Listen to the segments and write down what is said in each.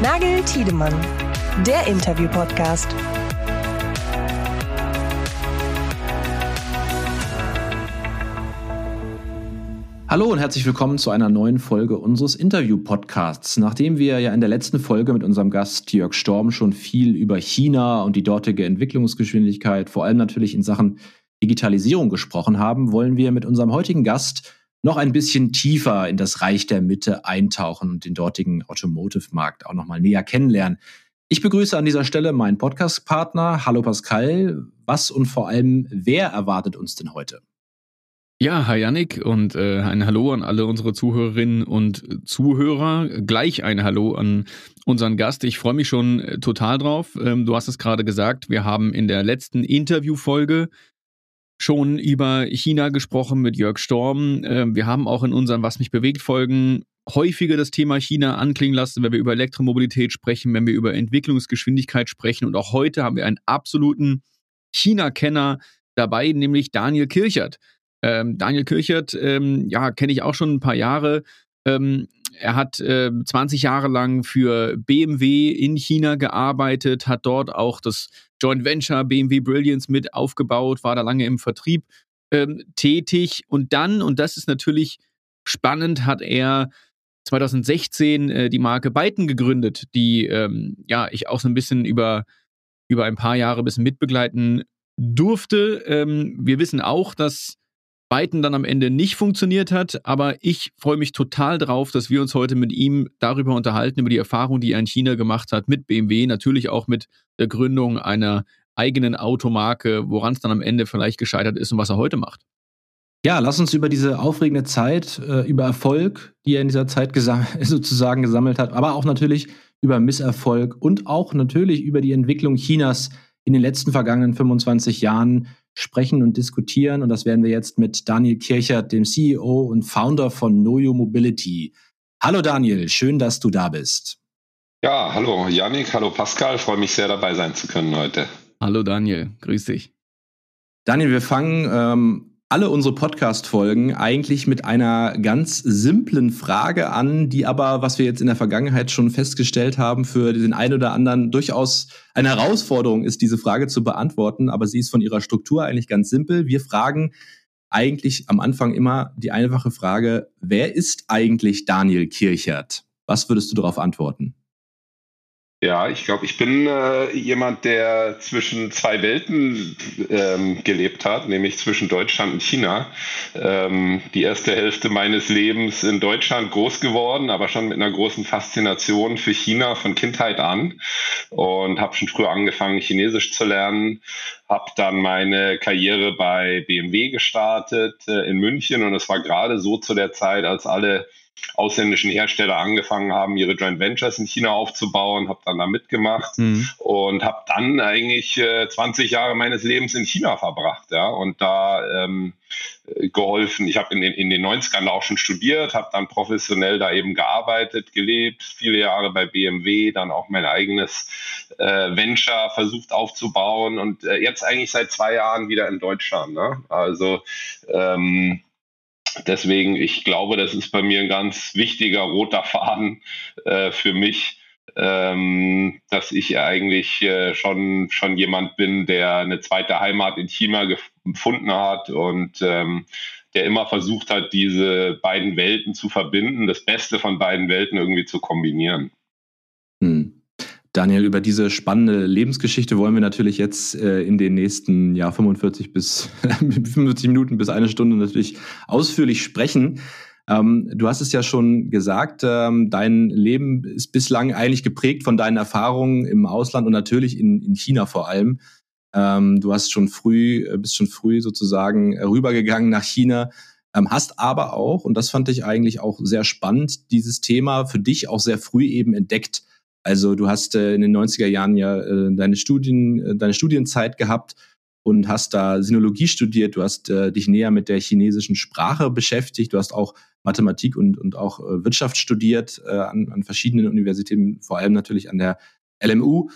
Nagel Tiedemann, der Interview-Podcast. Hallo und herzlich willkommen zu einer neuen Folge unseres Interview-Podcasts. Nachdem wir ja in der letzten Folge mit unserem Gast Jörg Storm schon viel über China und die dortige Entwicklungsgeschwindigkeit, vor allem natürlich in Sachen Digitalisierung gesprochen haben, wollen wir mit unserem heutigen Gast noch ein bisschen tiefer in das Reich der Mitte eintauchen und den dortigen Automotive-Markt auch nochmal näher kennenlernen. Ich begrüße an dieser Stelle meinen Podcast-Partner. Hallo Pascal. Was und vor allem, wer erwartet uns denn heute? Ja, hi Yannick und äh, ein Hallo an alle unsere Zuhörerinnen und Zuhörer. Gleich ein Hallo an unseren Gast. Ich freue mich schon äh, total drauf. Ähm, du hast es gerade gesagt, wir haben in der letzten Interviewfolge schon über China gesprochen mit Jörg Storm. Ähm, wir haben auch in unseren Was mich bewegt Folgen häufiger das Thema China anklingen lassen, wenn wir über Elektromobilität sprechen, wenn wir über Entwicklungsgeschwindigkeit sprechen. Und auch heute haben wir einen absoluten China-Kenner dabei, nämlich Daniel Kirchert. Ähm, Daniel Kirchert, ähm, ja, kenne ich auch schon ein paar Jahre. Ähm, er hat äh, 20 Jahre lang für BMW in China gearbeitet, hat dort auch das Joint Venture BMW Brilliance mit aufgebaut, war da lange im Vertrieb ähm, tätig und dann, und das ist natürlich spannend, hat er 2016 äh, die Marke Byton gegründet, die ähm, ja ich auch so ein bisschen über, über ein paar Jahre ein bisschen mitbegleiten durfte. Ähm, wir wissen auch, dass Byton dann am Ende nicht funktioniert hat, aber ich freue mich total drauf, dass wir uns heute mit ihm darüber unterhalten, über die Erfahrung, die er in China gemacht hat mit BMW, natürlich auch mit der Gründung einer eigenen Automarke, woran es dann am Ende vielleicht gescheitert ist und was er heute macht. Ja, lass uns über diese aufregende Zeit, äh, über Erfolg, die er in dieser Zeit gesam sozusagen gesammelt hat, aber auch natürlich über Misserfolg und auch natürlich über die Entwicklung Chinas in den letzten vergangenen 25 Jahren sprechen und diskutieren. Und das werden wir jetzt mit Daniel Kirchert, dem CEO und Founder von Noyo Mobility. Hallo Daniel, schön, dass du da bist. Ja, hallo Yannick, hallo Pascal, freue mich sehr dabei sein zu können heute. Hallo Daniel, grüß dich. Daniel, wir fangen ähm, alle unsere Podcast-Folgen eigentlich mit einer ganz simplen Frage an, die aber, was wir jetzt in der Vergangenheit schon festgestellt haben, für den einen oder anderen durchaus eine Herausforderung ist, diese Frage zu beantworten. Aber sie ist von ihrer Struktur eigentlich ganz simpel. Wir fragen eigentlich am Anfang immer die einfache Frage, wer ist eigentlich Daniel Kirchert? Was würdest du darauf antworten? Ja, ich glaube, ich bin äh, jemand, der zwischen zwei Welten ähm, gelebt hat, nämlich zwischen Deutschland und China. Ähm, die erste Hälfte meines Lebens in Deutschland groß geworden, aber schon mit einer großen Faszination für China von Kindheit an und habe schon früh angefangen, Chinesisch zu lernen. Habe dann meine Karriere bei BMW gestartet äh, in München und es war gerade so zu der Zeit, als alle ausländischen Hersteller angefangen haben, ihre Joint Ventures in China aufzubauen, habe dann da mitgemacht mhm. und habe dann eigentlich äh, 20 Jahre meines Lebens in China verbracht, ja, und da ähm, geholfen. Ich habe in, den, in den 90ern auch schon studiert, habe dann professionell da eben gearbeitet, gelebt, viele Jahre bei BMW, dann auch mein eigenes äh, Venture versucht aufzubauen und äh, jetzt eigentlich seit zwei Jahren wieder in Deutschland. Ne? Also ähm, Deswegen, ich glaube, das ist bei mir ein ganz wichtiger roter Faden äh, für mich, ähm, dass ich eigentlich äh, schon, schon jemand bin, der eine zweite Heimat in China gefunden hat und ähm, der immer versucht hat, diese beiden Welten zu verbinden, das Beste von beiden Welten irgendwie zu kombinieren. Hm. Daniel, über diese spannende Lebensgeschichte wollen wir natürlich jetzt äh, in den nächsten ja, 45 bis 45 Minuten bis eine Stunde natürlich ausführlich sprechen. Ähm, du hast es ja schon gesagt, ähm, dein Leben ist bislang eigentlich geprägt von deinen Erfahrungen im Ausland und natürlich in, in China vor allem. Ähm, du hast schon früh, äh, bist schon früh sozusagen rübergegangen nach China, ähm, hast aber auch, und das fand ich eigentlich auch sehr spannend, dieses Thema für dich auch sehr früh eben entdeckt also du hast äh, in den 90er Jahren ja äh, deine Studien, äh, deine Studienzeit gehabt und hast da Sinologie studiert, du hast äh, dich näher mit der chinesischen Sprache beschäftigt, du hast auch Mathematik und, und auch äh, Wirtschaft studiert äh, an, an verschiedenen Universitäten, vor allem natürlich an der LMU.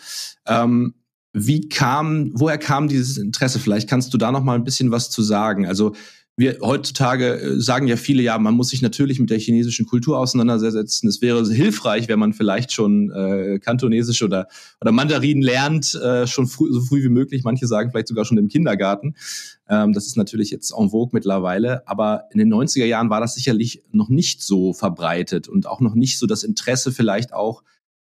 Ähm, wie kam, woher kam dieses Interesse? Vielleicht kannst du da noch mal ein bisschen was zu sagen. Also wir heutzutage äh, sagen ja viele, ja, man muss sich natürlich mit der chinesischen Kultur auseinandersetzen. Es wäre hilfreich, wenn man vielleicht schon äh, Kantonesisch oder, oder Mandarin lernt, äh, schon früh, so früh wie möglich. Manche sagen vielleicht sogar schon im Kindergarten. Ähm, das ist natürlich jetzt en vogue mittlerweile. Aber in den 90er Jahren war das sicherlich noch nicht so verbreitet und auch noch nicht so das Interesse vielleicht auch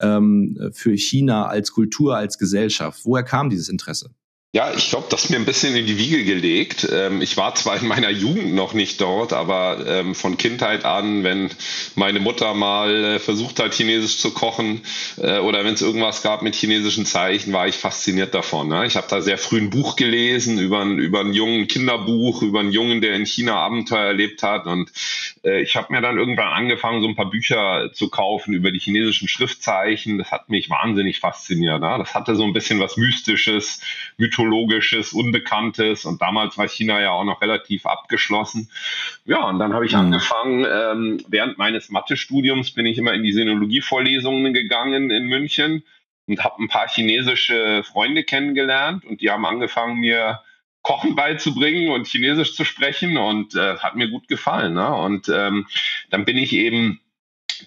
ähm, für China als Kultur, als Gesellschaft. Woher kam dieses Interesse? Ja, ich glaube, das ist mir ein bisschen in die Wiege gelegt. Ähm, ich war zwar in meiner Jugend noch nicht dort, aber ähm, von Kindheit an, wenn meine Mutter mal äh, versucht hat, Chinesisch zu kochen äh, oder wenn es irgendwas gab mit chinesischen Zeichen, war ich fasziniert davon. Ne? Ich habe da sehr früh ein Buch gelesen über, über einen jungen Kinderbuch, über einen Jungen, der in China Abenteuer erlebt hat. Und äh, ich habe mir dann irgendwann angefangen, so ein paar Bücher zu kaufen über die chinesischen Schriftzeichen. Das hat mich wahnsinnig fasziniert. Ne? Das hatte so ein bisschen was Mystisches, Mythologisches Unbekanntes und damals war China ja auch noch relativ abgeschlossen. Ja, und dann habe ich mhm. angefangen, ähm, während meines Mathestudiums bin ich immer in die Sinologievorlesungen gegangen in München und habe ein paar chinesische Freunde kennengelernt und die haben angefangen, mir Kochen beizubringen und Chinesisch zu sprechen und äh, hat mir gut gefallen. Ne? Und ähm, dann bin ich eben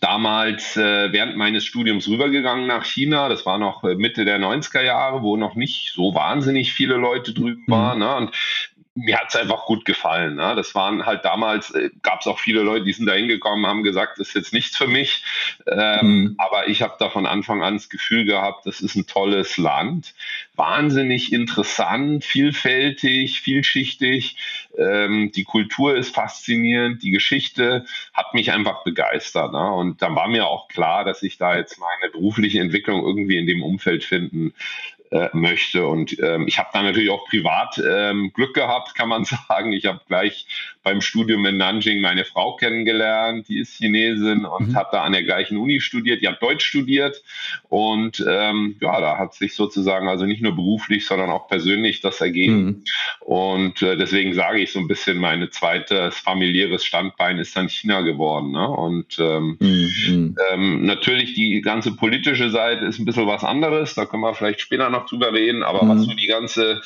damals äh, während meines Studiums rübergegangen nach China. Das war noch äh, Mitte der 90er Jahre, wo noch nicht so wahnsinnig viele Leute drüben mhm. waren. Ne? Und mir hat es einfach gut gefallen. Ne? Das waren halt damals, äh, gab es auch viele Leute, die sind da hingekommen, haben gesagt, das ist jetzt nichts für mich. Ähm, mhm. Aber ich habe da von Anfang an das Gefühl gehabt, das ist ein tolles Land. Wahnsinnig interessant, vielfältig, vielschichtig. Ähm, die Kultur ist faszinierend, die Geschichte hat mich einfach begeistert. Ne? Und dann war mir auch klar, dass ich da jetzt meine berufliche Entwicklung irgendwie in dem Umfeld finden äh, möchte. Und ähm, ich habe da natürlich auch privat ähm, Glück gehabt, kann man sagen. Ich habe gleich beim Studium in Nanjing meine Frau kennengelernt, die ist Chinesin und mhm. hat da an der gleichen Uni studiert. Die hat Deutsch studiert und ähm, ja, da hat sich sozusagen also nicht nur beruflich, sondern auch persönlich das ergeben. Mhm. Und äh, deswegen sage ich so ein bisschen, meine zweites familiäres Standbein ist dann China geworden. Ne? Und ähm, mhm. ähm, natürlich die ganze politische Seite ist ein bisschen was anderes. Da können wir vielleicht später noch drüber reden. Aber was mhm. so die ganze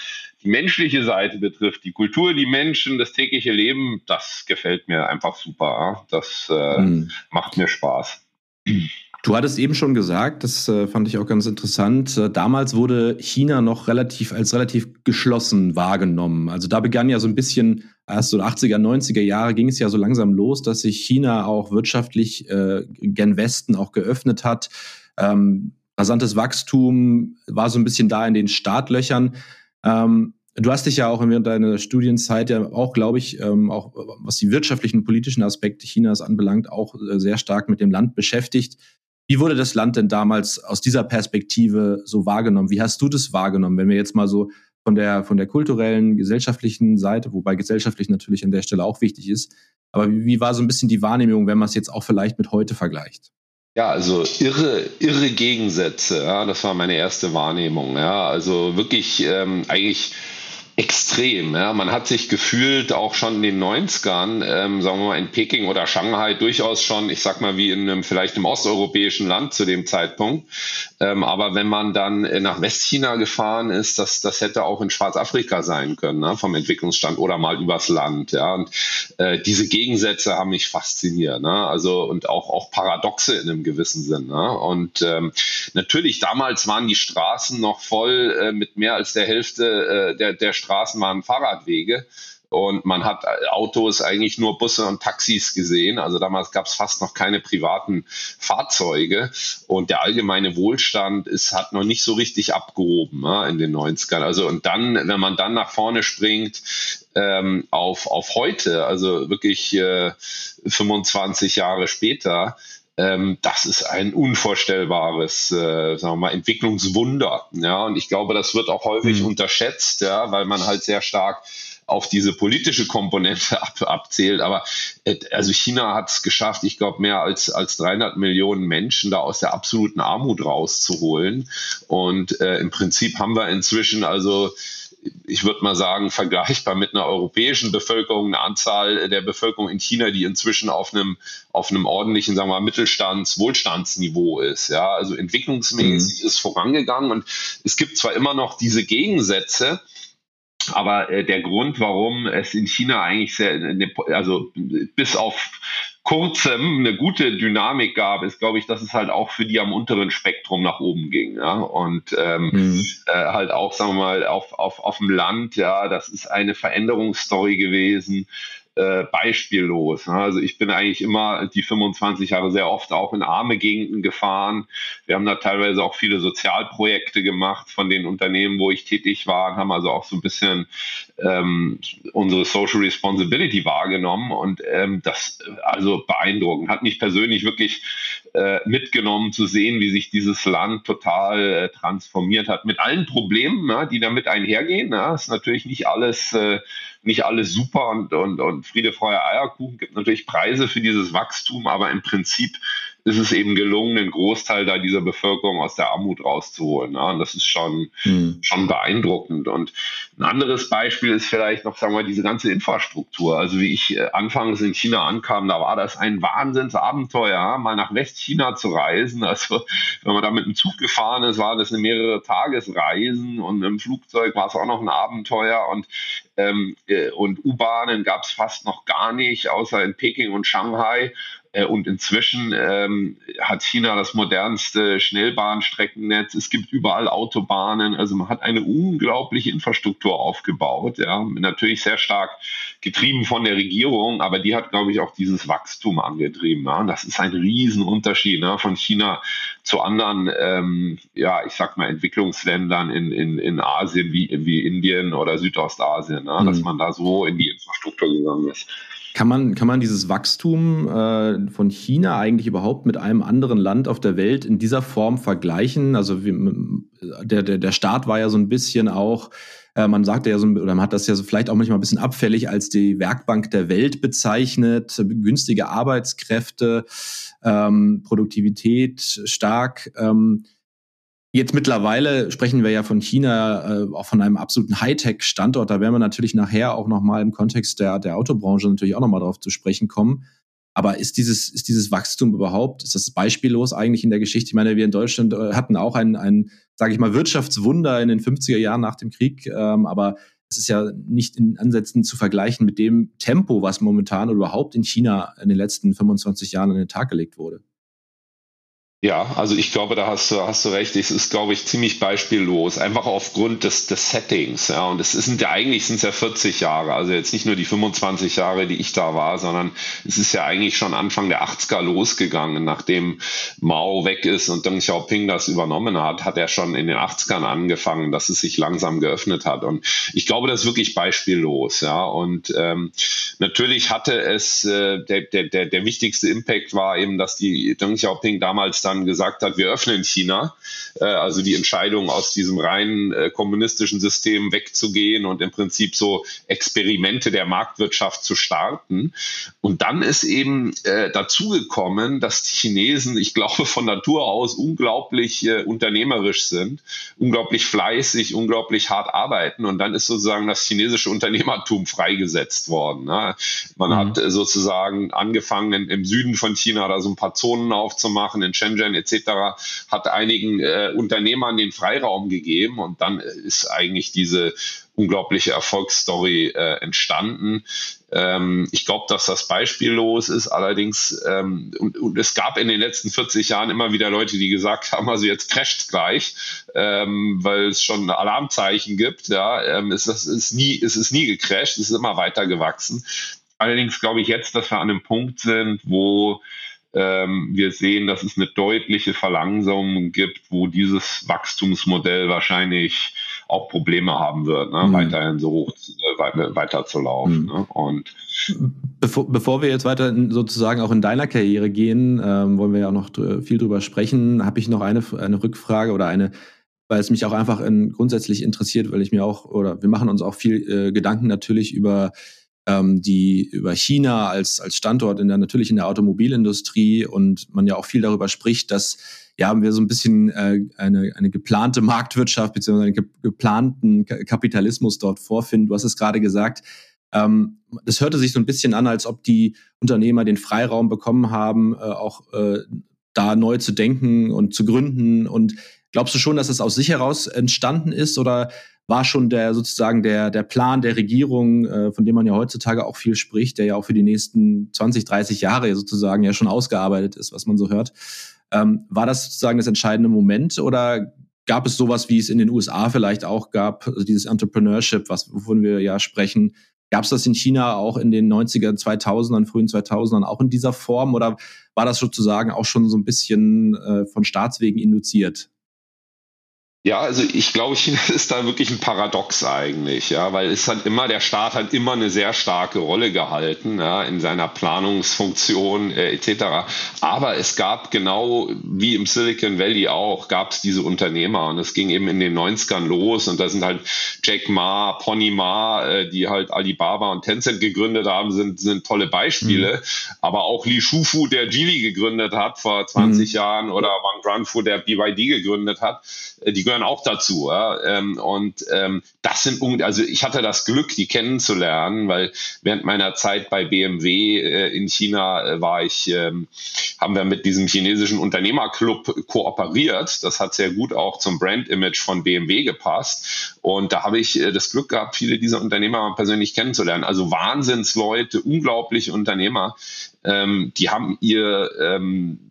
die menschliche Seite betrifft, die Kultur, die Menschen, das tägliche Leben, das gefällt mir einfach super. Das äh, mhm. macht mir Spaß. Du hattest eben schon gesagt, das äh, fand ich auch ganz interessant. Äh, damals wurde China noch relativ als relativ geschlossen wahrgenommen. Also da begann ja so ein bisschen erst so 80er, 90er Jahre ging es ja so langsam los, dass sich China auch wirtschaftlich äh, gen Westen auch geöffnet hat. Ähm, rasantes Wachstum war so ein bisschen da in den Startlöchern. Ähm, du hast dich ja auch während deiner Studienzeit ja auch, glaube ich, ähm, auch was die wirtschaftlichen politischen Aspekte Chinas anbelangt, auch äh, sehr stark mit dem Land beschäftigt. Wie wurde das Land denn damals aus dieser Perspektive so wahrgenommen? Wie hast du das wahrgenommen, wenn wir jetzt mal so von der, von der kulturellen, gesellschaftlichen Seite, wobei gesellschaftlich natürlich an der Stelle auch wichtig ist, aber wie, wie war so ein bisschen die Wahrnehmung, wenn man es jetzt auch vielleicht mit heute vergleicht? Ja, also irre, irre Gegensätze. Ja, das war meine erste Wahrnehmung. Ja, also wirklich ähm, eigentlich extrem. Ja. Man hat sich gefühlt auch schon in den 90ern, ähm, sagen wir mal in Peking oder Shanghai, durchaus schon, ich sag mal, wie in einem vielleicht einem osteuropäischen Land zu dem Zeitpunkt. Ähm, aber wenn man dann nach Westchina gefahren ist, das, das hätte auch in Schwarzafrika sein können, ne, vom Entwicklungsstand oder mal übers Land. Ja. Und äh, diese Gegensätze haben mich fasziniert. Ne? Also und auch, auch Paradoxe in einem gewissen Sinn. Ne? Und ähm, natürlich, damals waren die Straßen noch voll äh, mit mehr als der Hälfte äh, der, der Straßen waren Fahrradwege. Und man hat Autos, eigentlich nur Busse und Taxis gesehen. Also damals gab es fast noch keine privaten Fahrzeuge. Und der allgemeine Wohlstand ist, hat noch nicht so richtig abgehoben ne, in den 90ern. Also und dann, wenn man dann nach vorne springt ähm, auf, auf heute, also wirklich äh, 25 Jahre später, ähm, das ist ein unvorstellbares, äh, sagen wir mal, Entwicklungswunder. Ja, und ich glaube, das wird auch häufig mhm. unterschätzt, ja, weil man halt sehr stark auf diese politische Komponente ab, abzählt. Aber äh, also China hat es geschafft, ich glaube, mehr als, als 300 Millionen Menschen da aus der absoluten Armut rauszuholen. Und äh, im Prinzip haben wir inzwischen also ich würde mal sagen, vergleichbar mit einer europäischen Bevölkerung, eine Anzahl der Bevölkerung in China, die inzwischen auf einem, auf einem ordentlichen, sagen wir mal, Mittelstands-, Wohlstandsniveau ist. Ja, also entwicklungsmäßig mhm. ist vorangegangen und es gibt zwar immer noch diese Gegensätze, aber äh, der Grund, warum es in China eigentlich sehr, also bis auf kurzem eine gute Dynamik gab, ist, glaube ich, dass es halt auch für die am unteren Spektrum nach oben ging. Ja? Und ähm, mhm. äh, halt auch, sagen wir mal, auf, auf, auf dem Land, ja, das ist eine Veränderungsstory gewesen äh, beispiellos. Ne? Also ich bin eigentlich immer die 25 Jahre sehr oft auch in arme Gegenden gefahren. Wir haben da teilweise auch viele Sozialprojekte gemacht von den Unternehmen, wo ich tätig war, und haben also auch so ein bisschen ähm, unsere Social Responsibility wahrgenommen und ähm, das also beeindruckend. Hat mich persönlich wirklich äh, mitgenommen zu sehen, wie sich dieses Land total äh, transformiert hat. Mit allen Problemen, ja, die damit einhergehen. Ja, ist natürlich nicht alles äh, nicht alles super und, und, und Friede, Freude, Eierkuchen. gibt natürlich Preise für dieses Wachstum, aber im Prinzip ist es eben gelungen, einen Großteil da dieser Bevölkerung aus der Armut rauszuholen. Ja? Und das ist schon, mhm. schon beeindruckend. Und ein anderes Beispiel ist vielleicht noch, sagen wir, diese ganze Infrastruktur. Also wie ich äh, anfangs in China ankam, da war das ein Wahnsinnsabenteuer, mal nach Westchina zu reisen. Also wenn man da mit dem Zug gefahren ist, war das eine mehrere Tagesreisen und im Flugzeug war es auch noch ein Abenteuer. Und ähm, äh, und U-Bahnen gab es fast noch gar nicht, außer in Peking und Shanghai. Äh, und inzwischen ähm, hat China das modernste Schnellbahnstreckennetz. Es gibt überall Autobahnen. Also man hat eine unglaubliche Infrastruktur aufgebaut. Ja, natürlich sehr stark getrieben von der Regierung, aber die hat, glaube ich, auch dieses Wachstum angetrieben. Ja. Das ist ein Riesenunterschied ne, von China zu anderen, ähm, ja, ich sag mal, Entwicklungsländern in, in, in Asien wie, wie Indien oder Südostasien, ne, mhm. dass man da so in die Infrastruktur gegangen ist. Kann man, kann man dieses Wachstum äh, von China eigentlich überhaupt mit einem anderen Land auf der Welt in dieser Form vergleichen? Also wie, der, der, der Staat war ja so ein bisschen auch, äh, man sagte ja so, oder man hat das ja so vielleicht auch manchmal ein bisschen abfällig als die Werkbank der Welt bezeichnet, günstige Arbeitskräfte, ähm, Produktivität stark. Ähm, Jetzt mittlerweile sprechen wir ja von China, äh, auch von einem absoluten Hightech-Standort. Da werden wir natürlich nachher auch nochmal im Kontext der, der Autobranche natürlich auch nochmal drauf zu sprechen kommen. Aber ist dieses, ist dieses Wachstum überhaupt, ist das beispiellos eigentlich in der Geschichte? Ich meine, wir in Deutschland äh, hatten auch ein, ein sage ich mal, Wirtschaftswunder in den 50er Jahren nach dem Krieg. Ähm, aber es ist ja nicht in Ansätzen zu vergleichen mit dem Tempo, was momentan oder überhaupt in China in den letzten 25 Jahren an den Tag gelegt wurde. Ja, also ich glaube, da hast du, hast du recht. Es ist, glaube ich, ziemlich beispiellos. Einfach aufgrund des, des Settings. Ja, und es sind ja eigentlich sind es ja 40 Jahre. Also jetzt nicht nur die 25 Jahre, die ich da war, sondern es ist ja eigentlich schon Anfang der 80er losgegangen. Nachdem Mao weg ist und Deng Xiaoping das übernommen hat, hat er schon in den 80ern angefangen, dass es sich langsam geöffnet hat. Und ich glaube, das ist wirklich beispiellos. Ja, und ähm, natürlich hatte es, äh, der, der, der, der wichtigste Impact war eben, dass die Deng Xiaoping damals dann dann gesagt hat, wir öffnen China. Äh, also die Entscheidung aus diesem rein äh, kommunistischen System wegzugehen und im Prinzip so Experimente der Marktwirtschaft zu starten. Und dann ist eben äh, dazu gekommen, dass die Chinesen, ich glaube, von Natur aus unglaublich äh, unternehmerisch sind, unglaublich fleißig, unglaublich hart arbeiten. Und dann ist sozusagen das chinesische Unternehmertum freigesetzt worden. Ne? Man mhm. hat äh, sozusagen angefangen, im Süden von China da so ein paar Zonen aufzumachen, in Shenzhen Shenzhen etc. hat einigen äh, Unternehmern den Freiraum gegeben und dann ist eigentlich diese unglaubliche Erfolgsstory äh, entstanden. Ähm, ich glaube, dass das beispiellos ist. Allerdings, ähm, und, und, es gab in den letzten 40 Jahren immer wieder Leute, die gesagt haben, also jetzt crasht gleich, ähm, weil es schon Alarmzeichen gibt. Ja, ähm, es, es, ist nie, es ist nie gecrasht, es ist immer weiter gewachsen. Allerdings glaube ich jetzt, dass wir an einem Punkt sind, wo wir sehen, dass es eine deutliche Verlangsamung gibt, wo dieses Wachstumsmodell wahrscheinlich auch Probleme haben wird, ne? mhm. weiterhin so hoch äh, weiter zu laufen. Mhm. Ne? Und bevor, bevor wir jetzt weiter in, sozusagen auch in deiner Karriere gehen, ähm, wollen wir ja auch noch viel drüber sprechen, habe ich noch eine, eine Rückfrage oder eine weil es mich auch einfach in, grundsätzlich interessiert, weil ich mir auch, oder wir machen uns auch viel äh, Gedanken natürlich über ähm, die über China als, als Standort in der, natürlich in der Automobilindustrie und man ja auch viel darüber spricht, dass ja, wir so ein bisschen äh, eine, eine geplante Marktwirtschaft beziehungsweise einen ge geplanten Kapitalismus dort vorfinden. Du hast es gerade gesagt, ähm, das hörte sich so ein bisschen an, als ob die Unternehmer den Freiraum bekommen haben, äh, auch äh, da neu zu denken und zu gründen. Und glaubst du schon, dass es aus sich heraus entstanden ist oder war schon der sozusagen der, der Plan der Regierung, äh, von dem man ja heutzutage auch viel spricht, der ja auch für die nächsten 20, 30 Jahre sozusagen ja schon ausgearbeitet ist, was man so hört. Ähm, war das sozusagen das entscheidende Moment oder gab es sowas, wie es in den USA vielleicht auch gab, also dieses Entrepreneurship, was, wovon wir ja sprechen? Gab es das in China auch in den 90er, 2000ern, frühen 2000ern auch in dieser Form oder war das sozusagen auch schon so ein bisschen äh, von Staatswegen induziert? Ja, also ich glaube, China ist da wirklich ein Paradox eigentlich, ja, weil es hat immer, der Staat hat immer eine sehr starke Rolle gehalten, ja, in seiner Planungsfunktion äh, etc. Aber es gab genau wie im Silicon Valley auch, gab es diese Unternehmer und es ging eben in den 90ern los und da sind halt Jack Ma, Pony Ma, äh, die halt Alibaba und Tencent gegründet haben, sind, sind tolle Beispiele. Mhm. Aber auch Li Shufu, der Geely gegründet hat vor 20 mhm. Jahren oder Wang Granfu, der BYD gegründet hat, äh, die gehören auch dazu. Ja? Ähm, und ähm, das sind, also ich hatte das Glück, die kennenzulernen, weil während meiner Zeit bei BMW äh, in China äh, war ich, ähm, haben wir mit diesem chinesischen Unternehmerclub kooperiert. Das hat sehr gut auch zum Brand-Image von BMW gepasst. Und da habe ich äh, das Glück gehabt, viele dieser Unternehmer persönlich kennenzulernen. Also Wahnsinnsleute, unglaubliche Unternehmer. Ähm, die haben ihr ähm,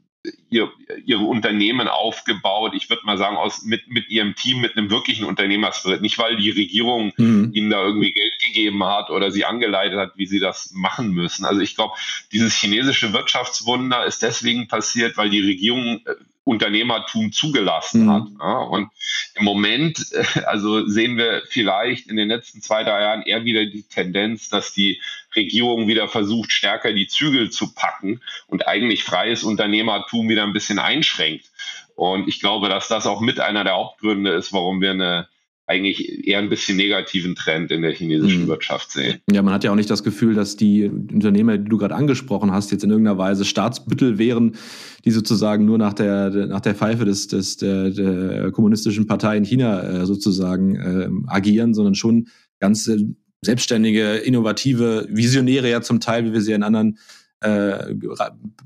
ihr, ihre Unternehmen aufgebaut, ich würde mal sagen, aus, mit, mit ihrem Team, mit einem wirklichen Unternehmerspirit. Nicht, weil die Regierung mhm. ihnen da irgendwie Geld gegeben hat oder sie angeleitet hat, wie sie das machen müssen. Also ich glaube, dieses chinesische Wirtschaftswunder ist deswegen passiert, weil die Regierung äh, Unternehmertum zugelassen mhm. hat. Ja, und im Moment, äh, also sehen wir vielleicht in den letzten zwei, drei Jahren eher wieder die Tendenz, dass die Regierung wieder versucht, stärker die Zügel zu packen und eigentlich freies Unternehmertum wieder ein bisschen einschränkt. Und ich glaube, dass das auch mit einer der Hauptgründe ist, warum wir eine eigentlich eher ein bisschen negativen Trend in der chinesischen mhm. Wirtschaft sehen. Ja, man hat ja auch nicht das Gefühl, dass die Unternehmer, die du gerade angesprochen hast, jetzt in irgendeiner Weise Staatsbüttel wären, die sozusagen nur nach der, nach der Pfeife des, des, der, der kommunistischen Partei in China äh, sozusagen äh, agieren, sondern schon ganz äh, selbstständige, innovative, Visionäre ja zum Teil, wie wir sie in anderen äh,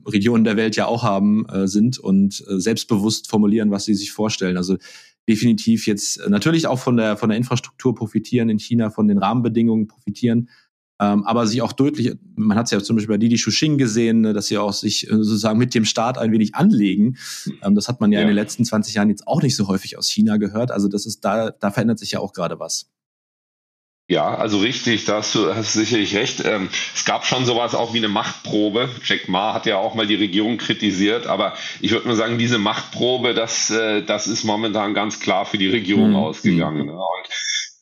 Regionen der Welt ja auch haben, äh, sind und äh, selbstbewusst formulieren, was sie sich vorstellen. Also definitiv jetzt äh, natürlich auch von der, von der Infrastruktur profitieren in China, von den Rahmenbedingungen profitieren, ähm, aber sich auch deutlich, man hat es ja zum Beispiel bei Didi Shuxing gesehen, ne, dass sie auch sich äh, sozusagen mit dem Staat ein wenig anlegen. Ähm, das hat man ja, ja, in den letzten 20 Jahren jetzt auch nicht so häufig aus China gehört. Also das ist da, da verändert sich ja auch gerade was. Ja, also richtig, da hast du hast sicherlich recht. Ähm, es gab schon sowas auch wie eine Machtprobe. Jack Ma hat ja auch mal die Regierung kritisiert, aber ich würde nur sagen, diese Machtprobe, das, äh, das ist momentan ganz klar für die Regierung mhm. ausgegangen. Ne? Und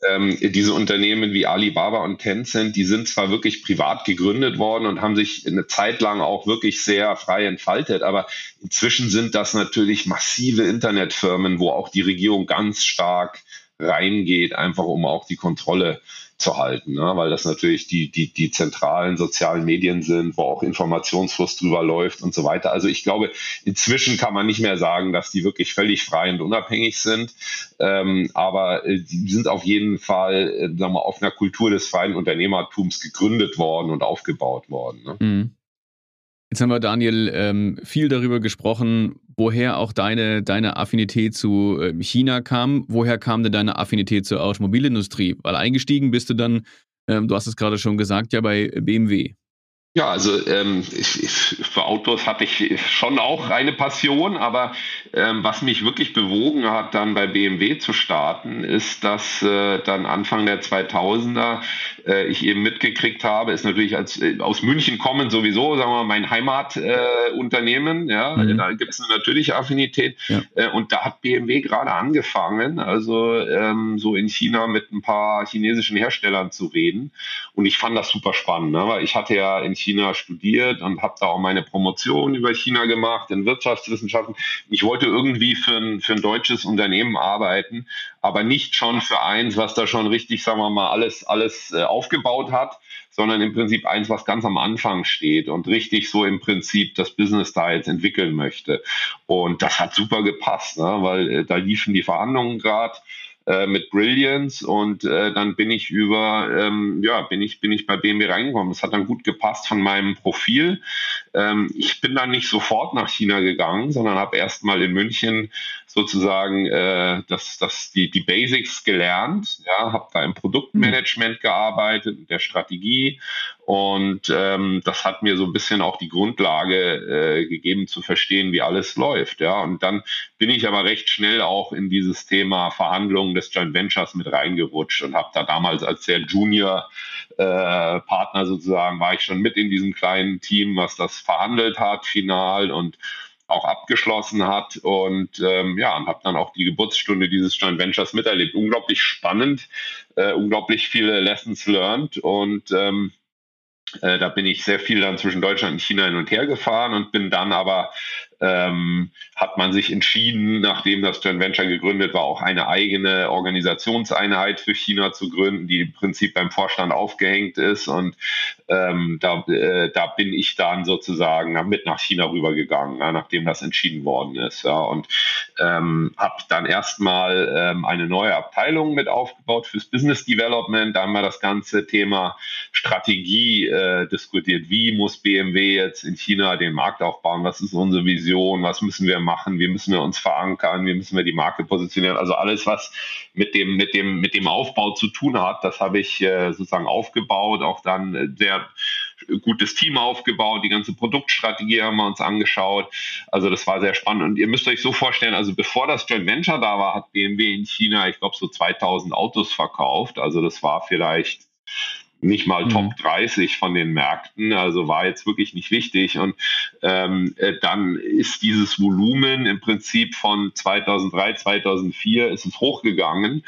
ähm, diese Unternehmen wie Alibaba und Tencent, die sind zwar wirklich privat gegründet worden und haben sich eine Zeit lang auch wirklich sehr frei entfaltet, aber inzwischen sind das natürlich massive Internetfirmen, wo auch die Regierung ganz stark reingeht, einfach um auch die Kontrolle zu halten, ne? weil das natürlich die, die, die zentralen sozialen Medien sind, wo auch Informationsfluss drüber läuft und so weiter. Also ich glaube, inzwischen kann man nicht mehr sagen, dass die wirklich völlig frei und unabhängig sind, ähm, aber äh, die sind auf jeden Fall äh, sagen wir, auf einer Kultur des freien Unternehmertums gegründet worden und aufgebaut worden. Ne? Mhm. Jetzt haben wir, Daniel, ähm, viel darüber gesprochen, woher auch deine, deine Affinität zu ähm, China kam. Woher kam denn deine Affinität zur Automobilindustrie? Weil eingestiegen bist du dann, ähm, du hast es gerade schon gesagt, ja bei BMW. Ja, also ähm, ich, für Autos hatte ich schon auch eine Passion, aber ähm, was mich wirklich bewogen hat, dann bei BMW zu starten, ist, dass äh, dann Anfang der 2000er äh, ich eben mitgekriegt habe, ist natürlich als äh, aus München kommen sowieso, sagen wir mal, mein Heimatunternehmen, äh, ja, mhm. da gibt es eine natürliche Affinität ja. Äh, und da hat BMW gerade angefangen, also ähm, so in China mit ein paar chinesischen Herstellern zu reden und ich fand das super spannend, ne? weil ich hatte ja in China studiert und habe da auch meine Promotion über China gemacht in Wirtschaftswissenschaften. Ich wollte irgendwie für ein, für ein deutsches Unternehmen arbeiten, aber nicht schon für eins, was da schon richtig, sagen wir mal, alles, alles äh, aufgebaut hat, sondern im Prinzip eins, was ganz am Anfang steht und richtig so im Prinzip das Business da jetzt entwickeln möchte. Und das hat super gepasst, ne? weil äh, da liefen die Verhandlungen gerade äh, mit Brilliance und äh, dann bin ich über, ähm, ja, bin ich, bin ich bei BMW reingekommen. Das hat dann gut gepasst von meinem Profil. Ähm, ich bin dann nicht sofort nach China gegangen, sondern habe erst mal in München sozusagen äh, das, das, die, die Basics gelernt, ja, habe da im Produktmanagement gearbeitet, der Strategie und ähm, das hat mir so ein bisschen auch die Grundlage äh, gegeben zu verstehen, wie alles läuft. Ja. Und dann bin ich aber recht schnell auch in dieses Thema Verhandlungen des Joint Ventures mit reingerutscht und habe da damals als sehr Junior äh, Partner sozusagen, war ich schon mit in diesem kleinen Team, was das verhandelt hat, final und auch abgeschlossen hat und ähm, ja, und habe dann auch die Geburtsstunde dieses Joint Ventures miterlebt. Unglaublich spannend, äh, unglaublich viele Lessons learned und ähm, äh, da bin ich sehr viel dann zwischen Deutschland und China hin und her gefahren und bin dann aber ähm, hat man sich entschieden, nachdem das Joint Venture gegründet war, auch eine eigene Organisationseinheit für China zu gründen, die im Prinzip beim Vorstand aufgehängt ist. Und ähm, da, äh, da bin ich dann sozusagen mit nach China rübergegangen, ja, nachdem das entschieden worden ist. Ja, und ähm, habe dann erstmal ähm, eine neue Abteilung mit aufgebaut fürs Business Development. Da haben wir das ganze Thema Strategie äh, diskutiert. Wie muss BMW jetzt in China den Markt aufbauen? Was ist unsere Vision? Vision, was müssen wir machen, wie müssen wir uns verankern, wie müssen wir die Marke positionieren. Also alles, was mit dem, mit dem, mit dem Aufbau zu tun hat, das habe ich äh, sozusagen aufgebaut, auch dann äh, sehr gutes Team aufgebaut, die ganze Produktstrategie haben wir uns angeschaut. Also das war sehr spannend. Und ihr müsst euch so vorstellen, also bevor das Joint Venture da war, hat BMW in China, ich glaube, so 2000 Autos verkauft. Also das war vielleicht nicht mal mhm. Top 30 von den Märkten, also war jetzt wirklich nicht wichtig. Und ähm, äh, dann ist dieses Volumen im Prinzip von 2003, 2004 ist es hochgegangen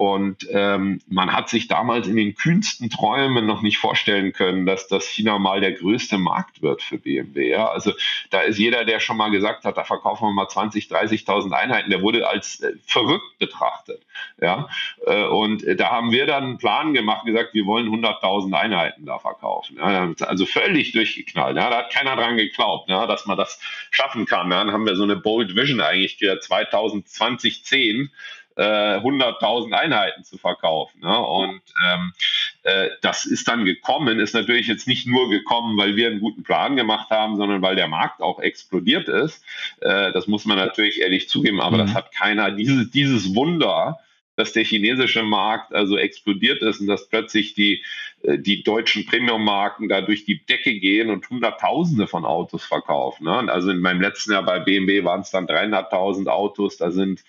und ähm, man hat sich damals in den kühnsten Träumen noch nicht vorstellen können, dass das China mal der größte Markt wird für BMW. Ja? Also da ist jeder, der schon mal gesagt hat, da verkaufen wir mal 20, 30.000 Einheiten, der wurde als äh, verrückt betrachtet. Ja? Äh, und äh, da haben wir dann einen Plan gemacht, gesagt, wir wollen 100.000 Einheiten da verkaufen. Ja? Also völlig durchgeknallt. Ja? Da hat keiner dran geglaubt, ja? dass man das schaffen kann. Ja? Dann haben wir so eine Bold Vision eigentlich 2020, 10 100.000 äh, Einheiten zu verkaufen. Ne? Und ähm, äh, das ist dann gekommen, ist natürlich jetzt nicht nur gekommen, weil wir einen guten Plan gemacht haben, sondern weil der Markt auch explodiert ist. Äh, das muss man natürlich ehrlich zugeben, aber mhm. das hat keiner, dieses, dieses Wunder, dass der chinesische Markt also explodiert ist und dass plötzlich die, äh, die deutschen Premium-Marken da durch die Decke gehen und Hunderttausende von Autos verkaufen. Ne? Also in meinem letzten Jahr bei BMW waren es dann 300.000 Autos, da sind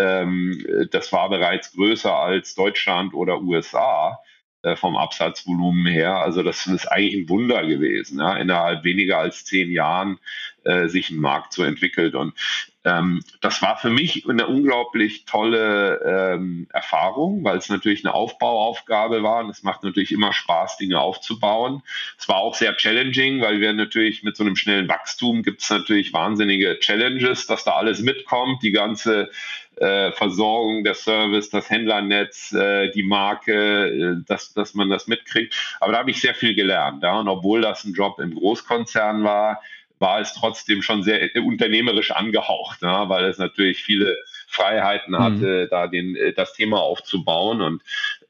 ähm, das war bereits größer als Deutschland oder USA äh, vom Absatzvolumen her. Also das ist eigentlich ein Wunder gewesen, ja, innerhalb weniger als zehn Jahren äh, sich ein Markt so entwickelt. Und ähm, das war für mich eine unglaublich tolle ähm, Erfahrung, weil es natürlich eine Aufbauaufgabe war. Und es macht natürlich immer Spaß, Dinge aufzubauen. Es war auch sehr challenging, weil wir natürlich mit so einem schnellen Wachstum gibt es natürlich wahnsinnige Challenges, dass da alles mitkommt, die ganze äh, Versorgung, der Service, das Händlernetz, äh, die Marke, äh, dass, dass man das mitkriegt. Aber da habe ich sehr viel gelernt. Ja? Und obwohl das ein Job im Großkonzern war, war es trotzdem schon sehr unternehmerisch angehaucht, ja, weil es natürlich viele Freiheiten hatte, mhm. da den, äh, das Thema aufzubauen und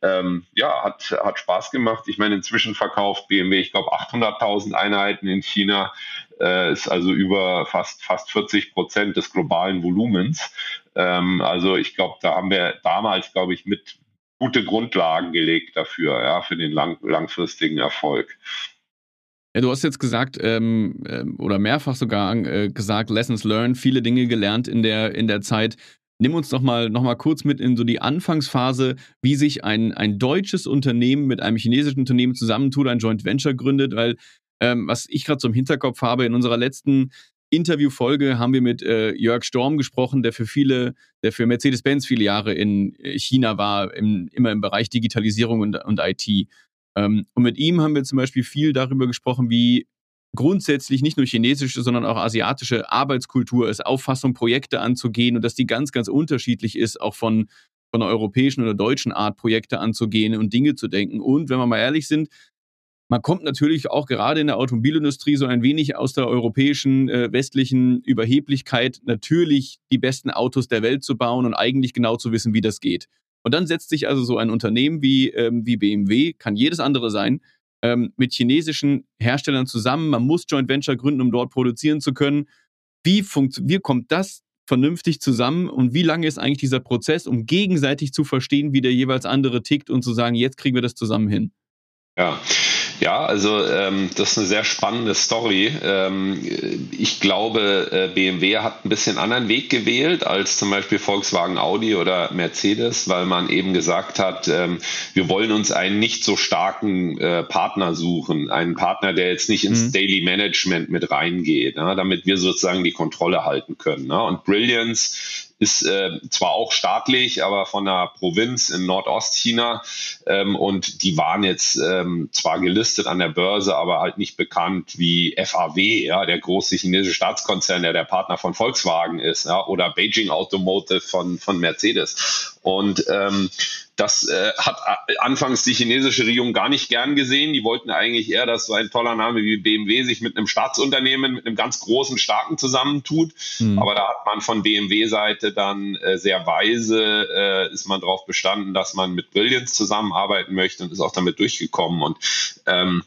ähm, ja, hat, hat Spaß gemacht. Ich meine, inzwischen verkauft BMW, ich glaube, 800.000 Einheiten in China, äh, ist also über fast, fast 40 Prozent des globalen Volumens. Ähm, also ich glaube, da haben wir damals, glaube ich, mit gute Grundlagen gelegt dafür, ja, für den lang, langfristigen Erfolg. Ja, du hast jetzt gesagt, ähm, ähm, oder mehrfach sogar äh, gesagt, Lessons learned, viele Dinge gelernt in der, in der Zeit. Nimm uns doch mal, noch mal kurz mit in so die Anfangsphase, wie sich ein, ein deutsches Unternehmen mit einem chinesischen Unternehmen zusammentut, ein Joint Venture gründet, weil ähm, was ich gerade so im Hinterkopf habe, in unserer letzten Interviewfolge haben wir mit äh, Jörg Storm gesprochen, der für viele, der für Mercedes-Benz viele Jahre in China war, im, immer im Bereich Digitalisierung und, und IT. Ähm, und mit ihm haben wir zum Beispiel viel darüber gesprochen, wie grundsätzlich nicht nur chinesische, sondern auch asiatische Arbeitskultur ist, Auffassung, Projekte anzugehen und dass die ganz, ganz unterschiedlich ist, auch von, von der europäischen oder deutschen Art, Projekte anzugehen und Dinge zu denken. Und wenn wir mal ehrlich sind, man kommt natürlich auch gerade in der Automobilindustrie so ein wenig aus der europäischen, äh, westlichen Überheblichkeit, natürlich die besten Autos der Welt zu bauen und eigentlich genau zu wissen, wie das geht. Und dann setzt sich also so ein Unternehmen wie, ähm, wie BMW, kann jedes andere sein, ähm, mit chinesischen Herstellern zusammen. Man muss Joint Venture gründen, um dort produzieren zu können. Wie, funkt, wie kommt das vernünftig zusammen und wie lange ist eigentlich dieser Prozess, um gegenseitig zu verstehen, wie der jeweils andere tickt und zu sagen, jetzt kriegen wir das zusammen hin? Ja, ja, also ähm, das ist eine sehr spannende Story. Ähm, ich glaube, äh, BMW hat ein bisschen anderen Weg gewählt als zum Beispiel Volkswagen, Audi oder Mercedes, weil man eben gesagt hat, ähm, wir wollen uns einen nicht so starken äh, Partner suchen, einen Partner, der jetzt nicht ins mhm. Daily Management mit reingeht, ja, damit wir sozusagen die Kontrolle halten können. Ne? Und Brilliance ist äh, zwar auch staatlich, aber von einer Provinz in Nordostchina. Ähm, und die waren jetzt ähm, zwar gelistet an der Börse, aber halt nicht bekannt wie FAW, ja, der große chinesische Staatskonzern, der der Partner von Volkswagen ist, ja, oder Beijing Automotive von, von Mercedes. Und ähm, das äh, hat äh, anfangs die chinesische Regierung gar nicht gern gesehen. Die wollten eigentlich eher, dass so ein toller Name wie BMW sich mit einem Staatsunternehmen, mit einem ganz großen, starken zusammentut. Mhm. Aber da hat man von BMW-Seite dann äh, sehr weise, äh, ist man darauf bestanden, dass man mit Brilliance zusammenarbeiten möchte und ist auch damit durchgekommen. Und ähm,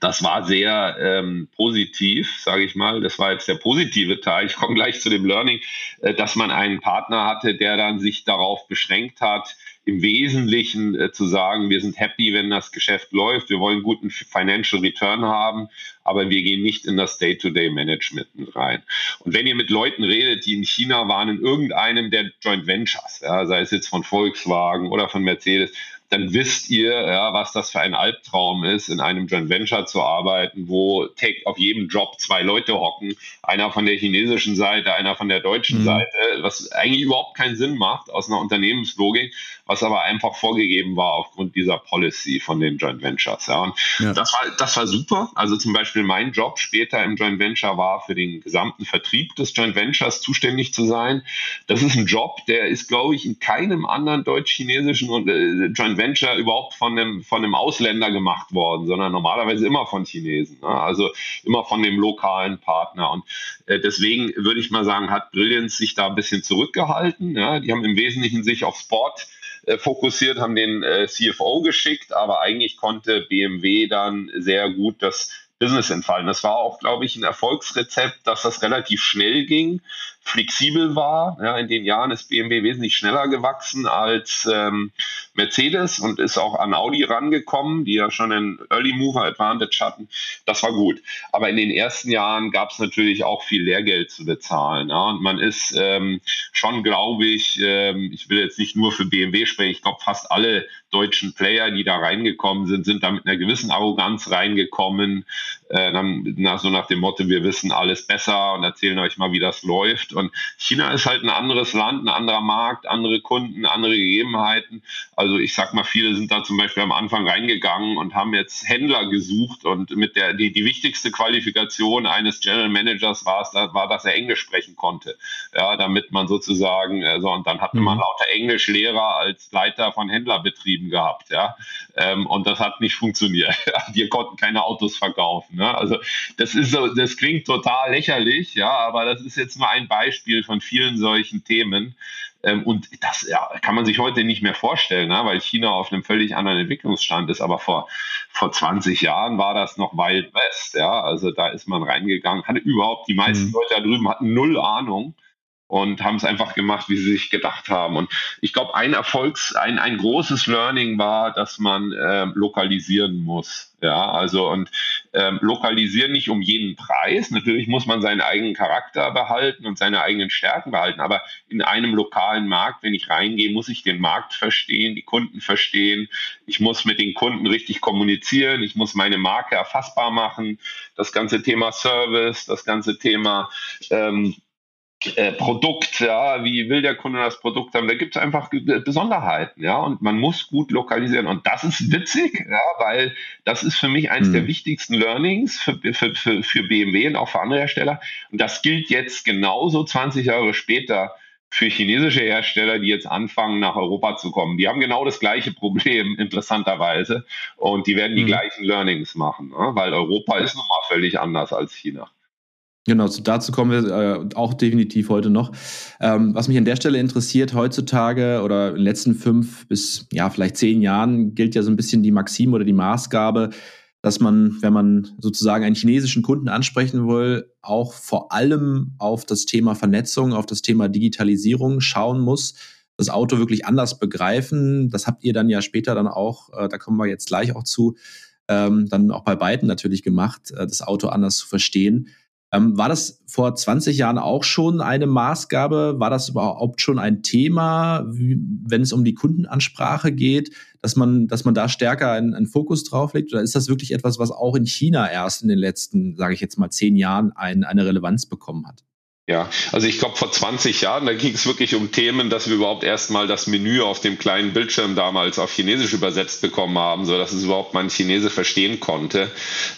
das war sehr ähm, positiv, sage ich mal. Das war jetzt der positive Teil. Ich komme gleich zu dem Learning, äh, dass man einen Partner hatte, der dann sich darauf beschränkt hat, im Wesentlichen äh, zu sagen, wir sind happy, wenn das Geschäft läuft, wir wollen guten Financial Return haben, aber wir gehen nicht in das Day-to-Day-Management rein. Und wenn ihr mit Leuten redet, die in China waren, in irgendeinem der Joint Ventures, ja, sei es jetzt von Volkswagen oder von Mercedes, dann wisst ihr, ja, was das für ein Albtraum ist, in einem Joint Venture zu arbeiten, wo auf jedem Job zwei Leute hocken, einer von der chinesischen Seite, einer von der deutschen mhm. Seite, was eigentlich überhaupt keinen Sinn macht aus einer Unternehmenslogik, was aber einfach vorgegeben war aufgrund dieser Policy von den Joint Ventures. Ja. Und ja. Das, war, das war super. Also zum Beispiel mein Job später im Joint Venture war, für den gesamten Vertrieb des Joint Ventures zuständig zu sein. Das ist ein Job, der ist, glaube ich, in keinem anderen deutsch-chinesischen äh, Joint Venture überhaupt von einem, von einem Ausländer gemacht worden, sondern normalerweise immer von Chinesen. Ne? Also immer von dem lokalen Partner. Und äh, deswegen würde ich mal sagen, hat Brilliance sich da ein bisschen zurückgehalten. Ja? Die haben im Wesentlichen sich auf Sport äh, fokussiert, haben den äh, CFO geschickt, aber eigentlich konnte BMW dann sehr gut das Business entfalten. Das war auch, glaube ich, ein Erfolgsrezept, dass das relativ schnell ging flexibel war. Ja, in den Jahren ist BMW wesentlich schneller gewachsen als ähm, Mercedes und ist auch an Audi rangekommen, die ja schon einen Early Mover Advantage hatten. Das war gut. Aber in den ersten Jahren gab es natürlich auch viel Lehrgeld zu bezahlen. Ja, und man ist ähm, schon, glaube ich, ähm, ich will jetzt nicht nur für BMW sprechen, ich glaube, fast alle deutschen Player, die da reingekommen sind, sind da mit einer gewissen Arroganz reingekommen. Äh, nach, so nach dem Motto, wir wissen alles besser und erzählen euch mal, wie das läuft. Und China ist halt ein anderes Land, ein anderer Markt, andere Kunden, andere Gegebenheiten. Also ich sag mal, viele sind da zum Beispiel am Anfang reingegangen und haben jetzt Händler gesucht und mit der die, die wichtigste Qualifikation eines General Managers war es, war, dass er Englisch sprechen konnte. Ja, damit man sozusagen, also und dann hatte man mhm. lauter Englischlehrer als Leiter von Händlerbetrieben gehabt, ja. Ähm, und das hat nicht funktioniert. Wir konnten keine Autos verkaufen. Ne? Also das ist so, das klingt total lächerlich, ja, aber das ist jetzt nur ein Beispiel Beispiel von vielen solchen Themen. Ähm, und das ja, kann man sich heute nicht mehr vorstellen, ne? weil China auf einem völlig anderen Entwicklungsstand ist. Aber vor, vor 20 Jahren war das noch Wild West. Ja? Also da ist man reingegangen, hatte überhaupt, die meisten mhm. Leute da drüben hatten null Ahnung und haben es einfach gemacht, wie sie sich gedacht haben. Und ich glaube, ein Erfolgs-, ein, ein großes Learning war, dass man äh, lokalisieren muss. Ja, also und ähm, lokalisieren nicht um jeden Preis. Natürlich muss man seinen eigenen Charakter behalten und seine eigenen Stärken behalten. Aber in einem lokalen Markt, wenn ich reingehe, muss ich den Markt verstehen, die Kunden verstehen. Ich muss mit den Kunden richtig kommunizieren. Ich muss meine Marke erfassbar machen. Das ganze Thema Service, das ganze Thema ähm, äh, Produkt, ja, wie will der Kunde das Produkt haben? Da gibt es einfach Besonderheiten, ja, und man muss gut lokalisieren. Und das ist witzig, ja, weil das ist für mich eines mhm. der wichtigsten Learnings für, für, für, für BMW und auch für andere Hersteller. Und das gilt jetzt genauso 20 Jahre später für chinesische Hersteller, die jetzt anfangen, nach Europa zu kommen. Die haben genau das gleiche Problem, interessanterweise. Und die werden die mhm. gleichen Learnings machen, ne? weil Europa ist nun mal völlig anders als China. Genau, dazu kommen wir äh, auch definitiv heute noch. Ähm, was mich an der Stelle interessiert, heutzutage oder in den letzten fünf bis ja vielleicht zehn Jahren gilt ja so ein bisschen die Maxime oder die Maßgabe, dass man, wenn man sozusagen einen chinesischen Kunden ansprechen will, auch vor allem auf das Thema Vernetzung, auf das Thema Digitalisierung schauen muss, das Auto wirklich anders begreifen. Das habt ihr dann ja später dann auch, äh, da kommen wir jetzt gleich auch zu, ähm, dann auch bei beiden natürlich gemacht, äh, das Auto anders zu verstehen. Ähm, war das vor 20 Jahren auch schon eine Maßgabe? War das überhaupt schon ein Thema, wie, wenn es um die Kundenansprache geht, dass man, dass man da stärker einen, einen Fokus drauf legt? Oder ist das wirklich etwas, was auch in China erst in den letzten, sage ich jetzt mal, zehn Jahren ein, eine Relevanz bekommen hat? Ja, also ich glaube vor 20 Jahren, da ging es wirklich um Themen, dass wir überhaupt erstmal das Menü auf dem kleinen Bildschirm damals auf Chinesisch übersetzt bekommen haben, so dass es überhaupt mal ein Chinese verstehen konnte.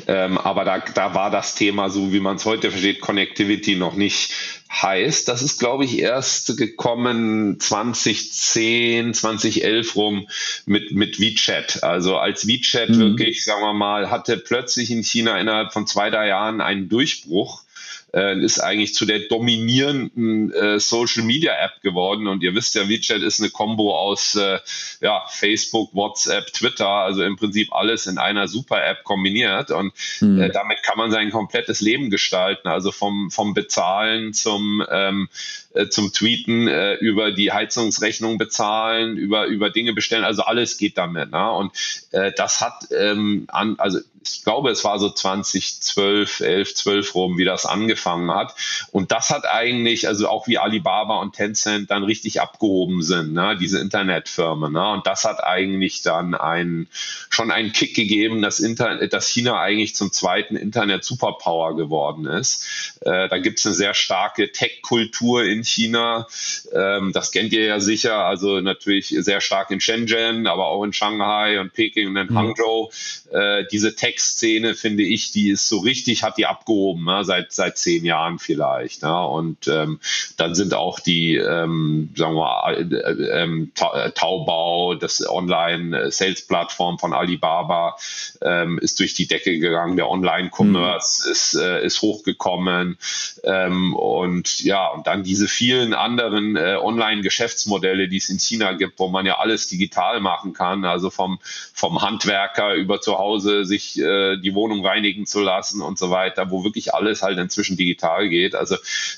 Ähm, aber da, da war das Thema so, wie man es heute versteht, Connectivity noch nicht heiß. Das ist, glaube ich, erst gekommen 2010, 2011 rum mit, mit WeChat. Also als WeChat mhm. wirklich, sagen wir mal, hatte plötzlich in China innerhalb von zwei, drei Jahren einen Durchbruch äh, ist eigentlich zu der dominierenden äh, Social Media App geworden. Und ihr wisst ja, WeChat ist eine Combo aus äh, ja, Facebook, WhatsApp, Twitter, also im Prinzip alles in einer super App kombiniert. Und mhm. damit kann man sein komplettes Leben gestalten, also vom, vom Bezahlen zum ähm, äh, zum Tweeten, äh, über die Heizungsrechnung bezahlen, über, über Dinge bestellen, also alles geht damit. Ne? Und das hat, ähm, an, also ich glaube, es war so 2012, 11, 12 rum, wie das angefangen hat. Und das hat eigentlich, also auch wie Alibaba und Tencent dann richtig abgehoben sind, ne? diese Internetfirmen. Ne? Und das hat eigentlich dann ein, schon einen Kick gegeben, dass, Internet, dass China eigentlich zum zweiten Internet-Superpower geworden ist. Äh, da gibt es eine sehr starke Tech-Kultur in China. Ähm, das kennt ihr ja sicher. Also natürlich sehr stark in Shenzhen, aber auch in Shanghai und Peking und in mhm. Hangzhou. Äh, diese Tech-Szene, finde ich, die ist so richtig, hat die abgehoben, ne? seit, seit zehn Jahren vielleicht. Ne? Und ähm, dann sind auch die, ähm, sagen wir mal, äh, ähm, äh, Taobao, das Online-Sales-Plattform von Alibaba, ähm, ist durch die Decke gegangen. Der Online-Commerce mhm. ist, äh, ist hochgekommen. Ähm, und ja, und dann diese vielen anderen äh, Online-Geschäftsmodelle, die es in China gibt, wo man ja alles digital machen kann, also vom, vom Handwerker über zu Hause sich äh, die Wohnung reinigen zu lassen und so weiter, wo wirklich alles halt inzwischen digital geht. Also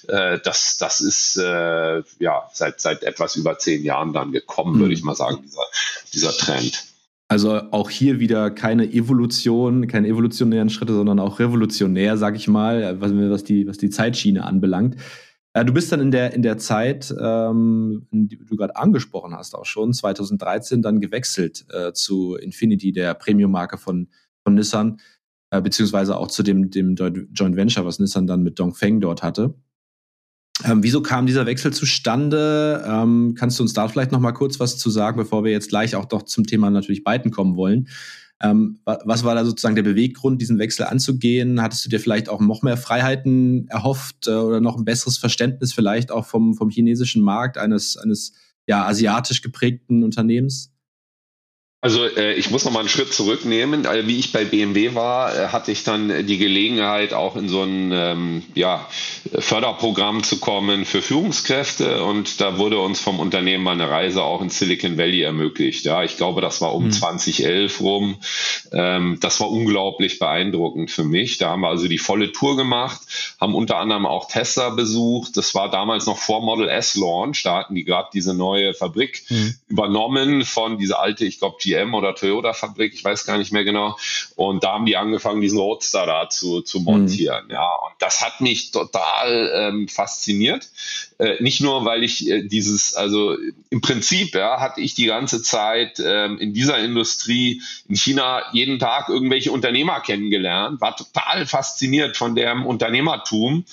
äh, das, das ist äh, ja seit, seit etwas über zehn Jahren dann gekommen, mhm. würde ich mal sagen, dieser, dieser Trend. Also auch hier wieder keine Evolution, keine evolutionären Schritte, sondern auch revolutionär, sag ich mal, was, was, die, was die Zeitschiene anbelangt. Äh, du bist dann in der, in der Zeit, ähm, die du gerade angesprochen hast, auch schon 2013 dann gewechselt äh, zu Infinity, der Premium-Marke von, von Nissan, äh, beziehungsweise auch zu dem, dem Joint Venture, was Nissan dann mit Dongfeng dort hatte. Ähm, wieso kam dieser Wechsel zustande? Ähm, kannst du uns da vielleicht noch mal kurz was zu sagen, bevor wir jetzt gleich auch doch zum Thema natürlich beiden kommen wollen? Ähm, was war da sozusagen der Beweggrund, diesen Wechsel anzugehen? Hattest du dir vielleicht auch noch mehr Freiheiten erhofft äh, oder noch ein besseres Verständnis vielleicht auch vom, vom chinesischen Markt eines, eines ja, asiatisch geprägten Unternehmens? Also äh, ich muss noch mal einen Schritt zurücknehmen. Also, wie ich bei BMW war, äh, hatte ich dann die Gelegenheit, auch in so ein ähm, ja, Förderprogramm zu kommen für Führungskräfte. Und da wurde uns vom Unternehmen mal eine Reise auch in Silicon Valley ermöglicht. Ja, ich glaube, das war um mhm. 2011 rum. Ähm, das war unglaublich beeindruckend für mich. Da haben wir also die volle Tour gemacht, haben unter anderem auch Tesla besucht. Das war damals noch vor Model S Launch. Da hatten die gerade diese neue Fabrik mhm. übernommen von dieser alte, ich glaube, GM oder Toyota Fabrik, ich weiß gar nicht mehr genau. Und da haben die angefangen, diesen Roadster da zu, zu montieren. Mhm. Ja, und das hat mich total ähm, fasziniert. Äh, nicht nur, weil ich äh, dieses, also im Prinzip ja, hatte ich die ganze Zeit ähm, in dieser Industrie in China jeden Tag irgendwelche Unternehmer kennengelernt, war total fasziniert von dem Unternehmertum,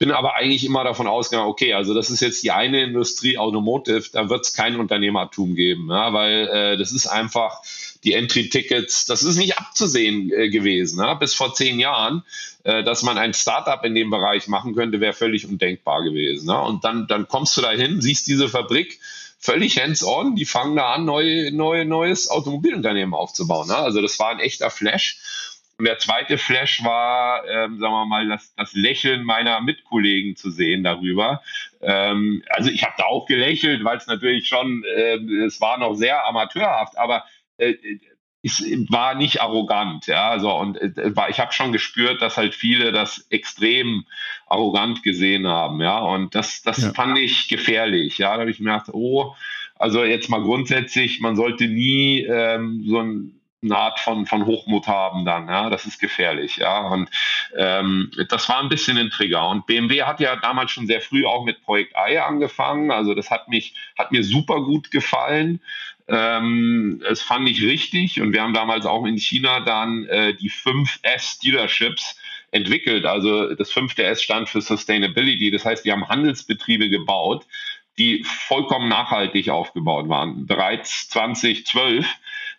bin aber eigentlich immer davon ausgegangen, okay, also das ist jetzt die eine Industrie, Automotive, da wird es kein Unternehmertum geben, ja, weil äh, das ist einfach die Entry-Tickets, das ist nicht abzusehen äh, gewesen, ja, bis vor zehn Jahren. Äh, dass man ein Startup in dem Bereich machen könnte, wäre völlig undenkbar gewesen. Ne? Und dann, dann kommst du da hin, siehst diese Fabrik, völlig hands-on, die fangen da an, neue, neue, neues Automobilunternehmen aufzubauen. Ne? Also das war ein echter Flash. Und der zweite Flash war, ähm, sagen wir mal, das, das Lächeln meiner Mitkollegen zu sehen darüber. Ähm, also ich habe da auch gelächelt, weil es natürlich schon, äh, es war noch sehr amateurhaft, aber äh, es war nicht arrogant, ja, also und äh, war, ich habe schon gespürt, dass halt viele das extrem arrogant gesehen haben, ja, und das, das ja. fand ich gefährlich, ja, da habe ich mir gedacht, oh, also jetzt mal grundsätzlich, man sollte nie ähm, so ein eine Art von, von Hochmut haben dann, ja, das ist gefährlich, ja, und ähm, das war ein bisschen ein Trigger und BMW hat ja damals schon sehr früh auch mit Projekt I angefangen, also das hat mich, hat mir super gut gefallen, ähm, das fand ich richtig und wir haben damals auch in China dann äh, die 5S Dealerships entwickelt, also das fünfte S stand für Sustainability, das heißt, wir haben Handelsbetriebe gebaut, die vollkommen nachhaltig aufgebaut waren. Bereits 2012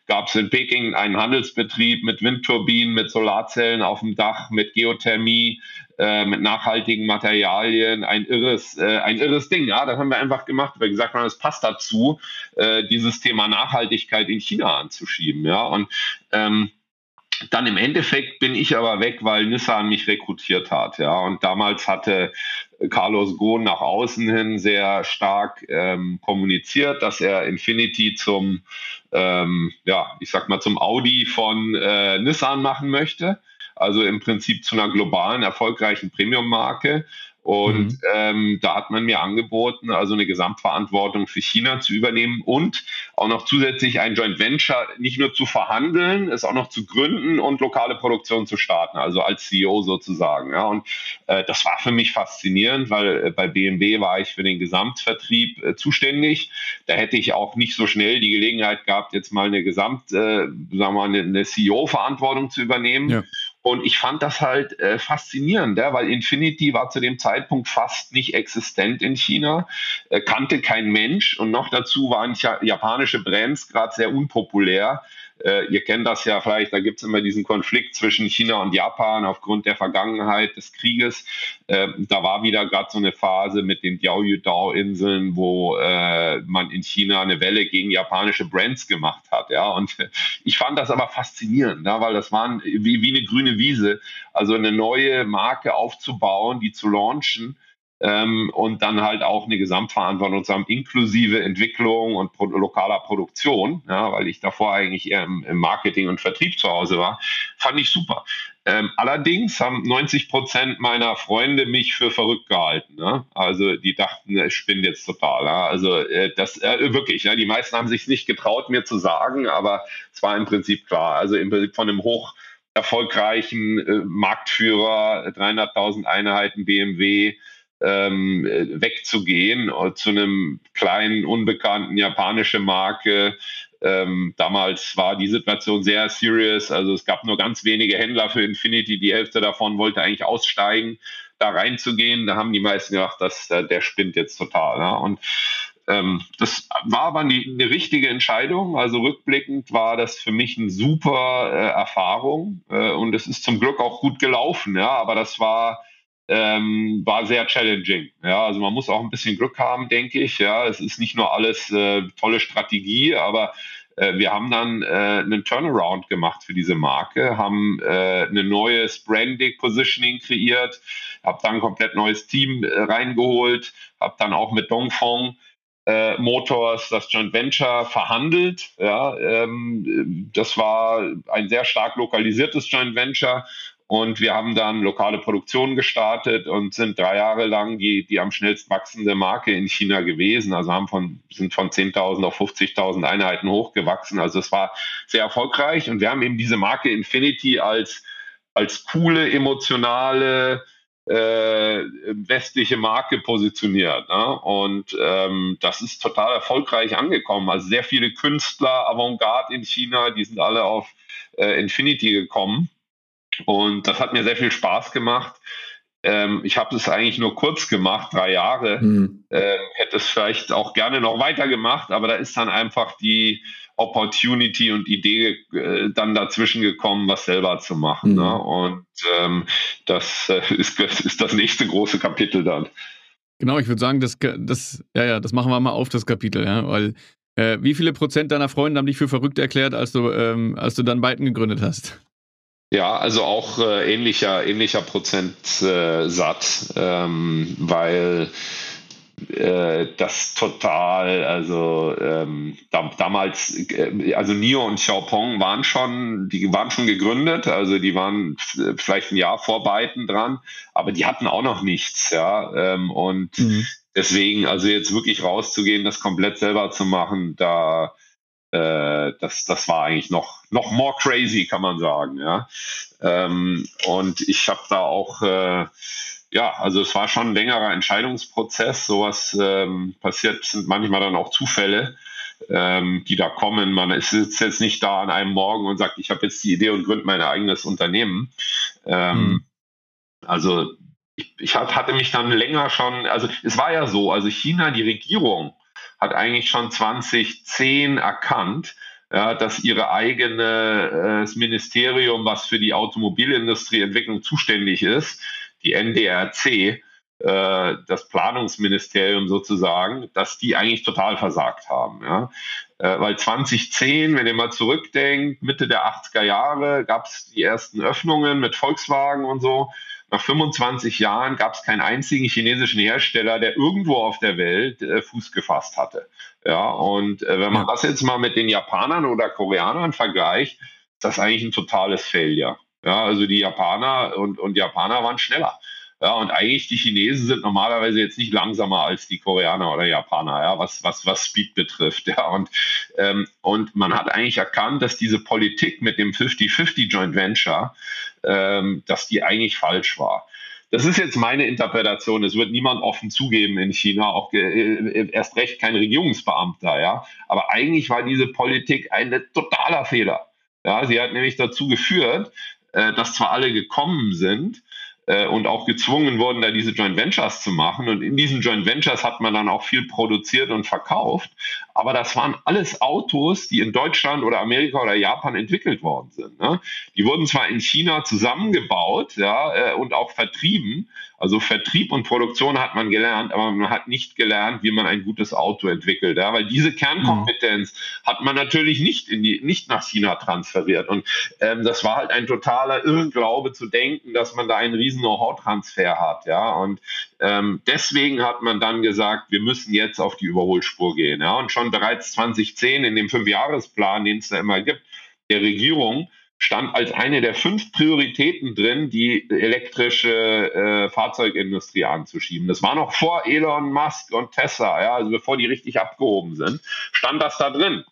gab es in Peking einen Handelsbetrieb mit Windturbinen, mit Solarzellen auf dem Dach, mit Geothermie, äh, mit nachhaltigen Materialien, ein irres, äh, ein irres Ding. Ja, das haben wir einfach gemacht, weil wir gesagt haben, es passt dazu, äh, dieses Thema Nachhaltigkeit in China anzuschieben. Ja, und ähm, dann im Endeffekt bin ich aber weg, weil Nissan mich rekrutiert hat. Ja, und damals hatte Carlos Ghosn nach außen hin sehr stark ähm, kommuniziert, dass er Infinity zum, ähm, ja, ich sag mal, zum Audi von äh, Nissan machen möchte. Also im Prinzip zu einer globalen, erfolgreichen Premium-Marke. Und mhm. ähm, da hat man mir angeboten, also eine Gesamtverantwortung für China zu übernehmen und auch noch zusätzlich ein Joint Venture nicht nur zu verhandeln, es auch noch zu gründen und lokale Produktion zu starten, also als CEO sozusagen. Ja. Und äh, das war für mich faszinierend, weil äh, bei BMW war ich für den Gesamtvertrieb äh, zuständig. Da hätte ich auch nicht so schnell die Gelegenheit gehabt, jetzt mal eine Gesamt, äh, sagen wir mal, eine, eine CEO-Verantwortung zu übernehmen. Ja. Und ich fand das halt äh, faszinierend, ja, weil Infinity war zu dem Zeitpunkt fast nicht existent in China, äh, kannte kein Mensch und noch dazu waren japanische Brands gerade sehr unpopulär. Äh, ihr kennt das ja vielleicht, da gibt es immer diesen Konflikt zwischen China und Japan aufgrund der Vergangenheit des Krieges. Äh, da war wieder gerade so eine Phase mit den Diaoyudao-Inseln, wo äh, man in China eine Welle gegen japanische Brands gemacht hat. Ja? Und ich fand das aber faszinierend, ja? weil das waren wie, wie eine grüne Wiese, also eine neue Marke aufzubauen, die zu launchen ähm, und dann halt auch eine Gesamtverantwortung zu haben, inklusive Entwicklung und pro lokaler Produktion, ja, weil ich davor eigentlich eher im, im, Marketing und Vertrieb zu Hause war, fand ich super. Ähm, allerdings haben 90 Prozent meiner Freunde mich für verrückt gehalten. Ne? Also die dachten, ich bin jetzt total. Ja? Also äh, das äh, wirklich. Ja? Die meisten haben sich nicht getraut, mir zu sagen, aber es war im Prinzip klar. Also im Prinzip von einem hoch erfolgreichen äh, Marktführer, 300.000 Einheiten BMW, ähm, wegzugehen äh, zu einem kleinen, unbekannten japanischen Marke. Ähm, damals war die Situation sehr serious. Also es gab nur ganz wenige Händler für Infinity. Die Hälfte davon wollte eigentlich aussteigen, da reinzugehen. Da haben die meisten gedacht, dass äh, der spinnt jetzt total. Ja? Und ähm, das war aber eine, eine, richtige Entscheidung. Also rückblickend war das für mich eine super äh, Erfahrung äh, und es ist zum Glück auch gut gelaufen. Ja, aber das war ähm, war sehr challenging. Ja, also man muss auch ein bisschen Glück haben, denke ich. Ja, es ist nicht nur alles äh, tolle Strategie, aber äh, wir haben dann äh, einen Turnaround gemacht für diese Marke, haben äh, ein neues Branding, Positioning kreiert, habe dann ein komplett neues Team äh, reingeholt, habe dann auch mit Dongfeng äh, Motors das Joint Venture verhandelt. Ja, ähm, das war ein sehr stark lokalisiertes Joint Venture und wir haben dann lokale Produktion gestartet und sind drei Jahre lang die, die am schnellst wachsende Marke in China gewesen. Also haben von, sind von 10.000 auf 50.000 Einheiten hochgewachsen. Also es war sehr erfolgreich und wir haben eben diese Marke Infinity als, als coole, emotionale, äh, westliche Marke positioniert. Ne? Und ähm, das ist total erfolgreich angekommen. Also sehr viele Künstler, Avantgarde in China, die sind alle auf äh, Infinity gekommen. Und das hat mir sehr viel Spaß gemacht. Ähm, ich habe es eigentlich nur kurz gemacht, drei Jahre. Mhm. Ähm, hätte es vielleicht auch gerne noch weiter gemacht, aber da ist dann einfach die Opportunity und Idee äh, dann dazwischen gekommen, was selber zu machen. Mhm. Ne? Und ähm, das äh, ist, ist das nächste große Kapitel dann. Genau, ich würde sagen, das, das, ja, ja, das machen wir mal auf, das Kapitel, ja, weil äh, wie viele Prozent deiner Freunde haben dich für verrückt erklärt, als du, ähm, als du dann Byton gegründet hast? Ja, also auch äh, ähnlicher, ähnlicher Prozentsatz, äh, ähm, weil äh, das total, also ähm, da, damals, äh, also Nio und Xiaopong waren schon, die waren schon gegründet, also die waren vielleicht ein Jahr vor beiden dran, aber die hatten auch noch nichts, ja. Ähm, und mhm. deswegen, also jetzt wirklich rauszugehen, das komplett selber zu machen, da äh, das, das war eigentlich noch, noch more crazy, kann man sagen. Ja? Ähm, und ich habe da auch, äh, ja, also es war schon ein längerer Entscheidungsprozess. Sowas ähm, passiert, sind manchmal dann auch Zufälle, ähm, die da kommen. Man sitzt jetzt nicht da an einem Morgen und sagt, ich habe jetzt die Idee und gründe mein eigenes Unternehmen. Ähm, mhm. Also ich, ich hatte mich dann länger schon, also es war ja so, also China, die Regierung, hat eigentlich schon 2010 erkannt, ja, dass ihre eigene äh, Ministerium, was für die Automobilindustrieentwicklung zuständig ist, die NDRC, äh, das Planungsministerium sozusagen, dass die eigentlich total versagt haben. Ja. Äh, weil 2010, wenn ihr mal zurückdenkt, Mitte der 80er Jahre gab es die ersten Öffnungen mit Volkswagen und so. Nach 25 Jahren gab es keinen einzigen chinesischen Hersteller, der irgendwo auf der Welt äh, Fuß gefasst hatte. Ja, und äh, wenn man das jetzt mal mit den Japanern oder Koreanern vergleicht, ist das eigentlich ein totales Failure. Ja, also die Japaner und, und Japaner waren schneller. Ja, und eigentlich die Chinesen sind normalerweise jetzt nicht langsamer als die Koreaner oder Japaner, ja, was, was, was Speed betrifft. Ja, und, ähm, und man hat eigentlich erkannt, dass diese Politik mit dem 50-50 Joint Venture, ähm, dass die eigentlich falsch war. Das ist jetzt meine Interpretation. Es wird niemand offen zugeben in China, auch äh, erst recht kein Regierungsbeamter, ja. Aber eigentlich war diese Politik ein totaler Fehler. Ja, sie hat nämlich dazu geführt, äh, dass zwar alle gekommen sind, äh, und auch gezwungen wurden, da diese Joint Ventures zu machen. Und in diesen Joint Ventures hat man dann auch viel produziert und verkauft. Aber das waren alles Autos, die in Deutschland oder Amerika oder Japan entwickelt worden sind. Ne? Die wurden zwar in China zusammengebaut ja, äh, und auch vertrieben, also Vertrieb und Produktion hat man gelernt, aber man hat nicht gelernt, wie man ein gutes Auto entwickelt. Ja? Weil diese Kernkompetenz mhm. hat man natürlich nicht, in die, nicht nach China transferiert. Und ähm, das war halt ein totaler Irrglaube zu denken, dass man da einen riesen Know-how-Transfer hat. Ja? Und ähm, deswegen hat man dann gesagt, wir müssen jetzt auf die Überholspur gehen. Ja? Und schon bereits 2010 in dem Fünfjahresplan, den es da immer gibt, der Regierung, stand als eine der fünf Prioritäten drin, die elektrische äh, Fahrzeugindustrie anzuschieben. Das war noch vor Elon Musk und Tesla, ja, also bevor die richtig abgehoben sind, stand das da drin.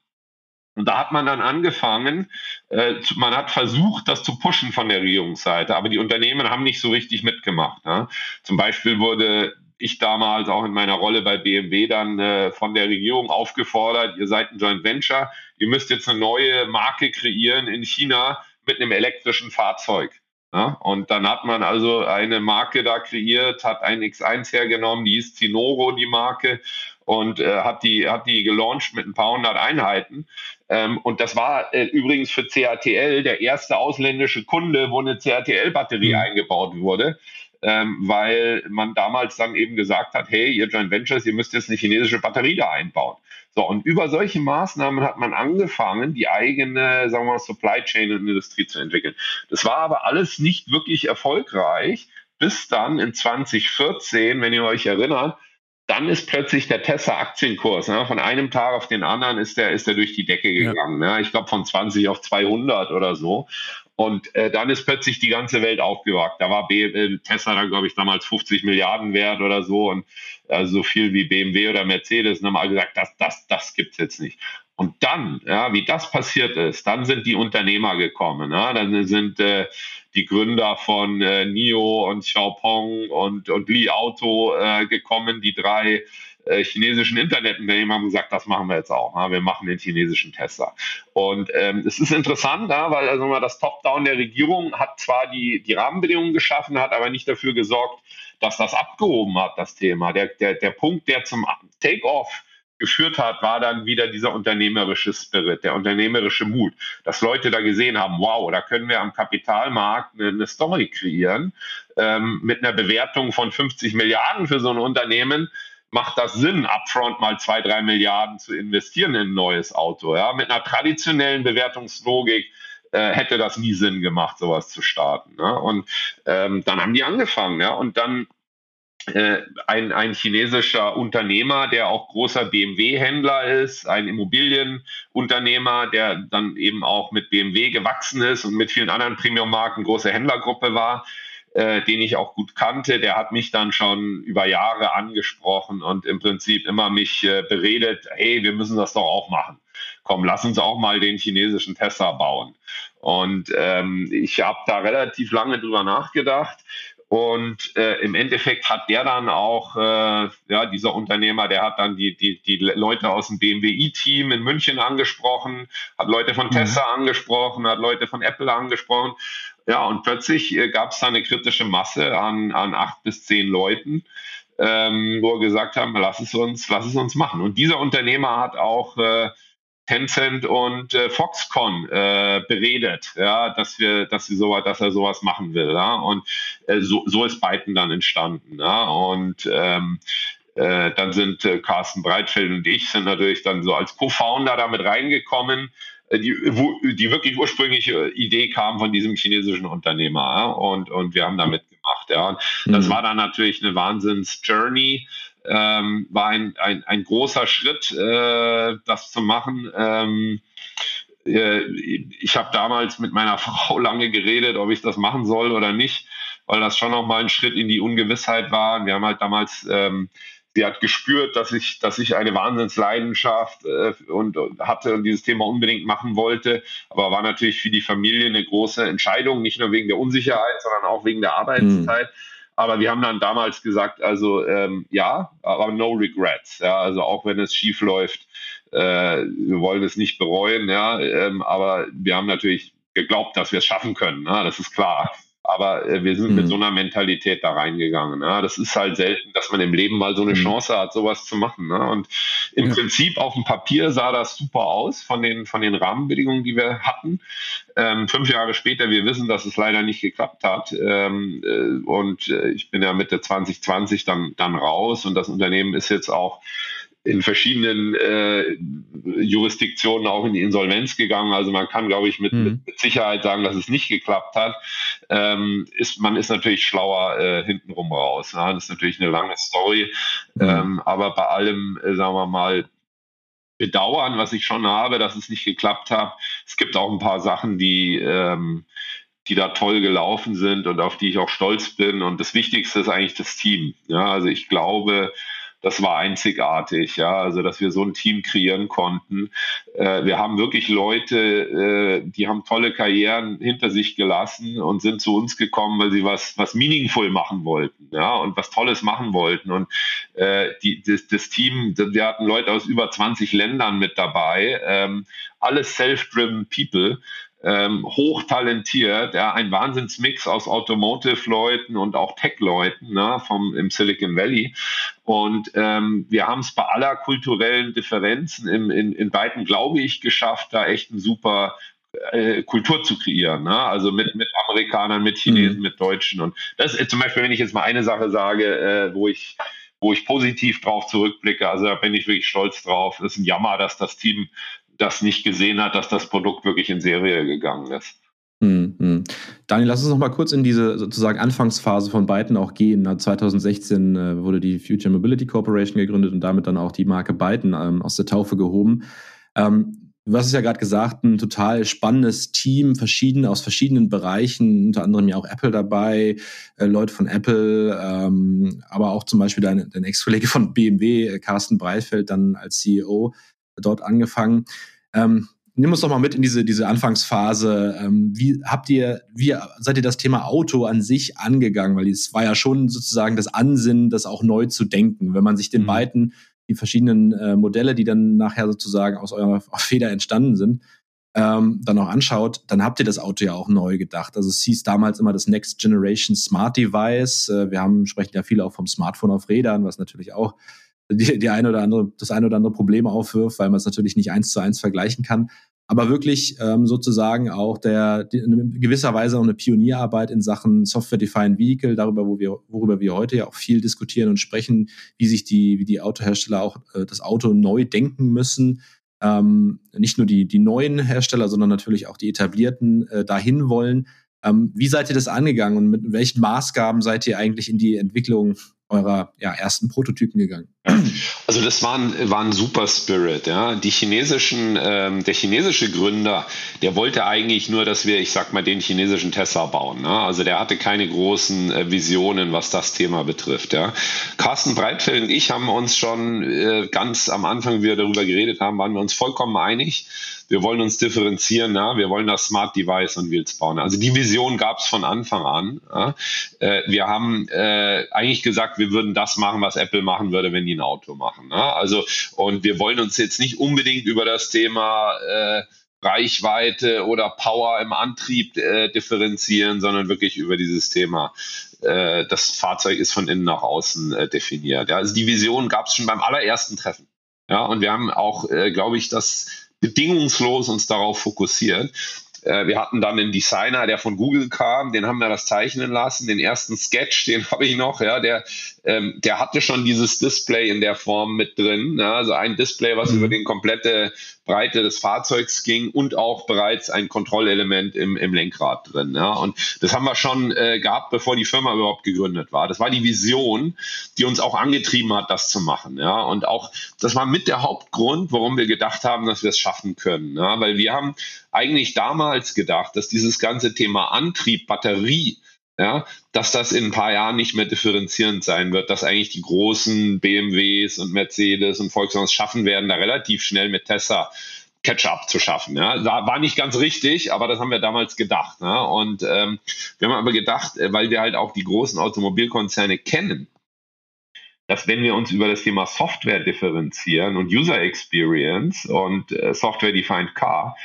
Und da hat man dann angefangen, äh, man hat versucht, das zu pushen von der Regierungsseite, aber die Unternehmen haben nicht so richtig mitgemacht. Ja. Zum Beispiel wurde ich damals auch in meiner Rolle bei BMW dann äh, von der Regierung aufgefordert, ihr seid ein Joint Venture, ihr müsst jetzt eine neue Marke kreieren in China mit einem elektrischen Fahrzeug. Ja? Und dann hat man also eine Marke da kreiert, hat ein X1 hergenommen, die ist Zinoro, die Marke, und äh, hat, die, hat die gelauncht mit ein paar hundert Einheiten. Ähm, und das war äh, übrigens für CATL der erste ausländische Kunde, wo eine CATL-Batterie mhm. eingebaut wurde ähm, weil man damals dann eben gesagt hat, hey, ihr Joint Ventures, ihr müsst jetzt eine chinesische Batterie da einbauen. So, und über solche Maßnahmen hat man angefangen, die eigene, sagen wir mal, Supply Chain Industrie zu entwickeln. Das war aber alles nicht wirklich erfolgreich, bis dann in 2014, wenn ihr euch erinnert, dann ist plötzlich der Tesla-Aktienkurs, ne, von einem Tag auf den anderen ist der, ist der durch die Decke gegangen. Ja. Ne? Ich glaube von 20 auf 200 oder so. Und äh, dann ist plötzlich die ganze Welt aufgewacht. Da war B äh, Tesla dann, glaube ich, damals 50 Milliarden wert oder so und äh, so viel wie BMW oder Mercedes und haben alle gesagt, das, das, das gibt's jetzt nicht. Und dann, ja, wie das passiert ist, dann sind die Unternehmer gekommen. Ja? Dann sind äh, die Gründer von äh, NIO und Xiaopong und, und Li Auto äh, gekommen, die drei äh, chinesischen Internetunternehmen haben gesagt, das machen wir jetzt auch. Ja? Wir machen den chinesischen Tesla. Und ähm, es ist interessant, ja, weil also mal das Top-Down der Regierung hat zwar die, die Rahmenbedingungen geschaffen, hat aber nicht dafür gesorgt, dass das abgehoben hat, das Thema. Der, der, der Punkt, der zum Take-off geführt hat, war dann wieder dieser unternehmerische Spirit, der unternehmerische Mut, dass Leute da gesehen haben, wow, da können wir am Kapitalmarkt eine, Story kreieren ähm, mit einer Bewertung von 50 Milliarden für so ein Unternehmen macht das Sinn, upfront mal zwei, drei Milliarden zu investieren in ein neues Auto. Ja? Mit einer traditionellen Bewertungslogik äh, hätte das nie Sinn gemacht, sowas zu starten. Ne? Und ähm, dann haben die angefangen, ja, und dann ein, ein chinesischer Unternehmer, der auch großer BMW-Händler ist, ein Immobilienunternehmer, der dann eben auch mit BMW gewachsen ist und mit vielen anderen Premium-Marken große Händlergruppe war, äh, den ich auch gut kannte, der hat mich dann schon über Jahre angesprochen und im Prinzip immer mich äh, beredet, hey, wir müssen das doch auch machen. Komm, lass uns auch mal den chinesischen Tesla bauen. Und ähm, ich habe da relativ lange drüber nachgedacht und äh, im Endeffekt hat der dann auch, äh, ja, dieser Unternehmer, der hat dann die, die, die Leute aus dem BMW-Team in München angesprochen, hat Leute von mhm. Tesla angesprochen, hat Leute von Apple angesprochen. Ja, und plötzlich äh, gab es da eine kritische Masse an, an acht bis zehn Leuten, ähm, wo wir gesagt haben, lass es uns, lass es uns machen. Und dieser Unternehmer hat auch äh, Tencent und äh, Foxconn äh, beredet, ja, dass wir, dass sie so, dass er sowas machen will, ja, und äh, so, so ist Byten dann entstanden, ja, und ähm, äh, dann sind äh, Carsten Breitfeld und ich sind natürlich dann so als Co-Founder damit reingekommen, äh, die, wo, die wirklich ursprüngliche Idee kam von diesem chinesischen Unternehmer, ja, und und wir haben damit gemacht, ja, und mhm. das war dann natürlich eine Wahnsinns-Journey ähm, war ein, ein, ein großer Schritt, äh, das zu machen. Ähm, äh, ich habe damals mit meiner Frau lange geredet, ob ich das machen soll oder nicht, weil das schon nochmal ein Schritt in die Ungewissheit war. Wir haben halt damals, ähm, sie hat gespürt, dass ich, dass ich eine Wahnsinnsleidenschaft äh, und, und hatte und dieses Thema unbedingt machen wollte. Aber war natürlich für die Familie eine große Entscheidung, nicht nur wegen der Unsicherheit, sondern auch wegen der Arbeitszeit. Mhm. Aber wir haben dann damals gesagt, also ähm, ja, aber no regrets. Ja, also auch wenn es schief läuft, äh, wir wollen es nicht bereuen, ja, ähm, aber wir haben natürlich geglaubt, dass wir es schaffen können. Ja, das ist klar. Aber äh, wir sind mhm. mit so einer Mentalität da reingegangen. Ja. Das ist halt selten, dass man im Leben mal so eine mhm. Chance hat, sowas zu machen. Ne? Und im ja. Prinzip auf dem Papier sah das super aus von den, von den Rahmenbedingungen, die wir hatten. Ähm, fünf Jahre später, wir wissen, dass es leider nicht geklappt hat. Ähm, äh, und äh, ich bin ja Mitte 2020 dann, dann raus und das Unternehmen ist jetzt auch in verschiedenen äh, Jurisdiktionen auch in die Insolvenz gegangen. Also man kann, glaube ich, mit, mhm. mit, Sicherheit sagen, dass es nicht geklappt hat. Ähm, ist, man ist natürlich schlauer äh, hintenrum raus. Ja? Das ist natürlich eine lange Story. Mhm. Ähm, aber bei allem, äh, sagen wir mal, Bedauern, was ich schon habe, dass es nicht geklappt hat. Es gibt auch ein paar Sachen, die ähm, die da toll gelaufen sind und auf die ich auch stolz bin. Und das Wichtigste ist eigentlich das Team. Ja, also ich glaube, das war einzigartig, ja, also dass wir so ein Team kreieren konnten. Äh, wir haben wirklich Leute, äh, die haben tolle Karrieren hinter sich gelassen und sind zu uns gekommen, weil sie was, was meaningful machen wollten, ja, und was Tolles machen wollten. Und äh, die, das, das Team, wir hatten Leute aus über 20 Ländern mit dabei, ähm, alles self-driven People ähm, hochtalentiert, ja, ein Wahnsinnsmix aus Automotive-Leuten und auch Tech-Leuten ne, vom, im Silicon Valley. Und ähm, wir haben es bei aller kulturellen Differenzen in, in, in beiden, glaube ich, geschafft, da echt ein super äh, Kultur zu kreieren. Ne? Also mit, mit Amerikanern, mit Chinesen, mhm. mit Deutschen. Und das ist zum Beispiel, wenn ich jetzt mal eine Sache sage, äh, wo ich wo ich positiv drauf zurückblicke. Also da bin ich wirklich stolz drauf. Es ist ein Jammer, dass das Team das nicht gesehen hat, dass das Produkt wirklich in Serie gegangen ist. Mhm. Daniel, lass uns noch mal kurz in diese sozusagen Anfangsphase von Byton auch gehen. 2016 äh, wurde die Future Mobility Corporation gegründet und damit dann auch die Marke Byton ähm, aus der Taufe gehoben. Ähm, du hast es ja gerade gesagt, ein total spannendes Team, verschieden aus verschiedenen Bereichen, unter anderem ja auch Apple dabei, äh, Leute von Apple, ähm, aber auch zum Beispiel dein, dein Ex-Kollege von BMW, äh, Carsten Breitfeld, dann als CEO dort angefangen. Ähm, nimm uns doch mal mit in diese, diese Anfangsphase. Ähm, wie habt ihr, wie seid ihr das Thema Auto an sich angegangen? Weil es war ja schon sozusagen das Ansinnen, das auch neu zu denken. Wenn man sich den mhm. beiden, die verschiedenen äh, Modelle, die dann nachher sozusagen aus eurer Feder entstanden sind, ähm, dann auch anschaut, dann habt ihr das Auto ja auch neu gedacht. Also es hieß damals immer das Next Generation Smart Device. Äh, wir haben, sprechen ja viele auch vom Smartphone auf Rädern, was natürlich auch die, die eine oder andere, das eine oder andere Problem aufwirft, weil man es natürlich nicht eins zu eins vergleichen kann. Aber wirklich ähm, sozusagen auch der die, in gewisser Weise auch eine Pionierarbeit in Sachen Software-Defined Vehicle, darüber, wo wir, worüber wir heute ja auch viel diskutieren und sprechen, wie sich die, wie die Autohersteller auch äh, das Auto neu denken müssen. ähm, nicht nur die, die neuen Hersteller, sondern natürlich auch die etablierten äh, dahin wollen. Ähm, wie seid ihr das angegangen und mit welchen Maßgaben seid ihr eigentlich in die Entwicklung eurer ja, ersten Prototypen gegangen? Also das war ein, war ein super Spirit. Ja. Die chinesischen, ähm, der chinesische Gründer, der wollte eigentlich nur, dass wir, ich sag mal, den chinesischen Tesla bauen. Ne? Also der hatte keine großen äh, Visionen, was das Thema betrifft. Ja. Carsten Breitfeld und ich haben uns schon äh, ganz am Anfang, wie wir darüber geredet haben, waren wir uns vollkommen einig wir wollen uns differenzieren, ja? wir wollen das Smart Device und Wheels bauen. Also die Vision gab es von Anfang an. Ja? Äh, wir haben äh, eigentlich gesagt, wir würden das machen, was Apple machen würde, wenn die ein Auto machen. Ja? Also und wir wollen uns jetzt nicht unbedingt über das Thema äh, Reichweite oder Power im Antrieb äh, differenzieren, sondern wirklich über dieses Thema. Äh, das Fahrzeug ist von innen nach außen äh, definiert. Also die Vision gab es schon beim allerersten Treffen. Ja, und wir haben auch, äh, glaube ich, das bedingungslos uns darauf fokussiert. Äh, wir hatten dann einen Designer, der von Google kam, den haben wir das zeichnen lassen. Den ersten Sketch, den habe ich noch, ja, der, ähm, der hatte schon dieses Display in der Form mit drin. Ja, also ein Display, was mhm. über den komplette Breite des Fahrzeugs ging und auch bereits ein Kontrollelement im, im Lenkrad drin. Ja. Und das haben wir schon äh, gehabt, bevor die Firma überhaupt gegründet war. Das war die Vision, die uns auch angetrieben hat, das zu machen. Ja. Und auch, das war mit der Hauptgrund, warum wir gedacht haben, dass wir es schaffen können. Ja. Weil wir haben eigentlich damals gedacht, dass dieses ganze Thema Antrieb, Batterie, ja, dass das in ein paar Jahren nicht mehr differenzierend sein wird, dass eigentlich die großen BMWs und Mercedes und Volkswagen schaffen werden, da relativ schnell mit Tesla Catch-up zu schaffen. Ja. War nicht ganz richtig, aber das haben wir damals gedacht. Ja. Und ähm, wir haben aber gedacht, äh, weil wir halt auch die großen Automobilkonzerne kennen, dass wenn wir uns über das Thema Software differenzieren und User Experience und äh, Software Defined Car,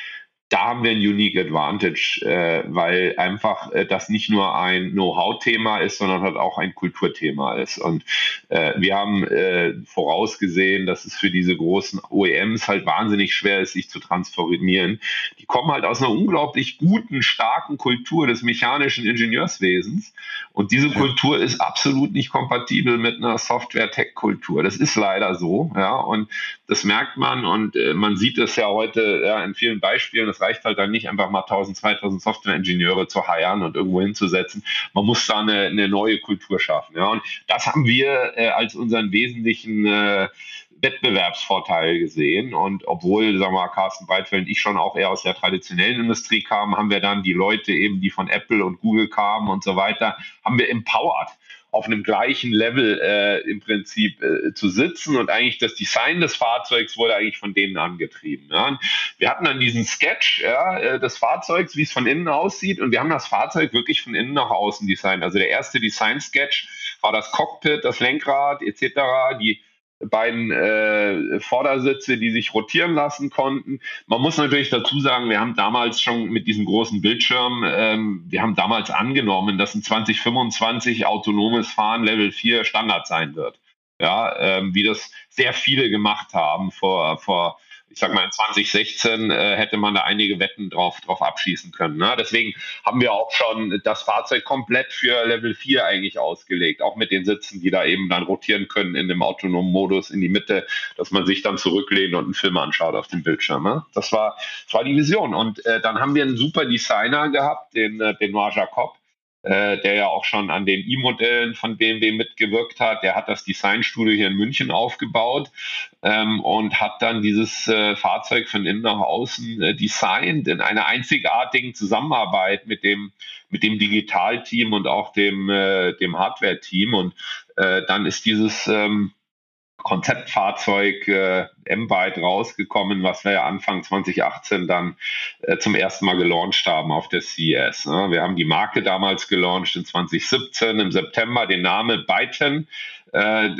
da haben wir ein Unique Advantage, äh, weil einfach äh, das nicht nur ein Know-how-Thema ist, sondern halt auch ein Kulturthema ist. Und äh, wir haben äh, vorausgesehen, dass es für diese großen OEMs halt wahnsinnig schwer ist, sich zu transformieren. Die kommen halt aus einer unglaublich guten, starken Kultur des mechanischen Ingenieurswesens. Und diese Kultur ist absolut nicht kompatibel mit einer Software-Tech-Kultur. Das ist leider so, ja. Und das merkt man und äh, man sieht es ja heute ja, in vielen Beispielen. Das reicht halt dann nicht einfach mal 1000, 2000 Software-Ingenieure zu heiern und irgendwo hinzusetzen. Man muss da eine, eine neue Kultur schaffen. Ja. Und das haben wir äh, als unseren wesentlichen äh, Wettbewerbsvorteil gesehen. Und obwohl, sagen wir mal, Carsten Breitfeld und ich schon auch eher aus der traditionellen Industrie kamen, haben wir dann die Leute eben, die von Apple und Google kamen und so weiter, haben wir empowered auf einem gleichen Level äh, im Prinzip äh, zu sitzen und eigentlich das Design des Fahrzeugs wurde eigentlich von denen angetrieben. Ja. Wir hatten dann diesen Sketch ja, äh, des Fahrzeugs, wie es von innen aussieht und wir haben das Fahrzeug wirklich von innen nach außen designt. Also der erste Design-Sketch war das Cockpit, das Lenkrad etc., die beiden äh, Vordersitze, die sich rotieren lassen konnten. Man muss natürlich dazu sagen, wir haben damals schon mit diesem großen Bildschirm, ähm, wir haben damals angenommen, dass in 2025 autonomes Fahren Level 4 Standard sein wird. Ja, ähm, wie das sehr viele gemacht haben vor, vor ich sag mal, in 2016 äh, hätte man da einige Wetten drauf, drauf abschießen können. Ne? Deswegen haben wir auch schon das Fahrzeug komplett für Level 4 eigentlich ausgelegt, auch mit den Sitzen, die da eben dann rotieren können in dem autonomen Modus in die Mitte, dass man sich dann zurücklehnt und einen Film anschaut auf dem Bildschirm. Ne? Das, war, das war die Vision. Und äh, dann haben wir einen super Designer gehabt, den äh, Benoit Jacob, äh, der ja auch schon an den E-Modellen von BMW mitgewirkt hat. Der hat das Designstudio hier in München aufgebaut ähm, und hat dann dieses äh, Fahrzeug von innen nach außen äh, designt in einer einzigartigen Zusammenarbeit mit dem mit dem Digitalteam und auch dem äh, dem Hardware-Team und äh, dann ist dieses ähm, Konzeptfahrzeug äh, M-Byte rausgekommen, was wir ja Anfang 2018 dann äh, zum ersten Mal gelauncht haben auf der CES. Ne? Wir haben die Marke damals gelauncht in 2017 im September, den Namen Byten. Äh,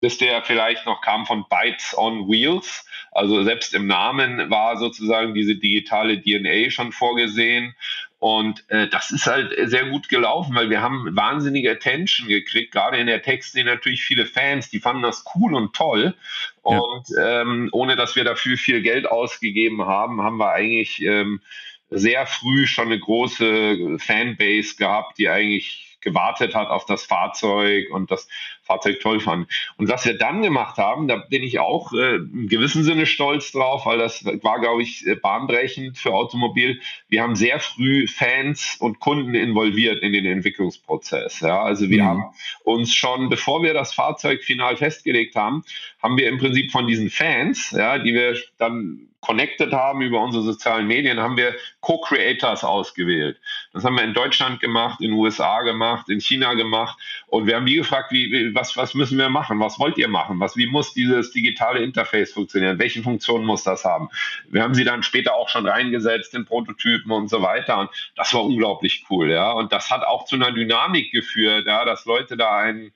bis der vielleicht noch kam von Bytes on Wheels. Also selbst im Namen war sozusagen diese digitale DNA schon vorgesehen. Und äh, das ist halt sehr gut gelaufen, weil wir haben wahnsinnige Attention gekriegt, gerade in der Textszene natürlich viele Fans, die fanden das cool und toll. Und ja. ähm, ohne dass wir dafür viel Geld ausgegeben haben, haben wir eigentlich ähm, sehr früh schon eine große Fanbase gehabt, die eigentlich gewartet hat auf das Fahrzeug und das Fahrzeug toll fanden. Und was wir dann gemacht haben, da bin ich auch äh, im gewissen Sinne stolz drauf, weil das war, glaube ich, äh, bahnbrechend für Automobil. Wir haben sehr früh Fans und Kunden involviert in den Entwicklungsprozess. Ja, also wir mhm. haben uns schon, bevor wir das Fahrzeug final festgelegt haben, haben wir im Prinzip von diesen Fans, ja, die wir dann connected haben über unsere sozialen Medien, haben wir Co-Creators ausgewählt. Das haben wir in Deutschland gemacht, in den USA gemacht, in China gemacht. Und wir haben die gefragt, wie, was, was müssen wir machen? Was wollt ihr machen? Was, wie muss dieses digitale Interface funktionieren? Welche Funktionen muss das haben? Wir haben sie dann später auch schon reingesetzt in Prototypen und so weiter. Und das war unglaublich cool, ja. Und das hat auch zu einer Dynamik geführt, ja, dass Leute da einen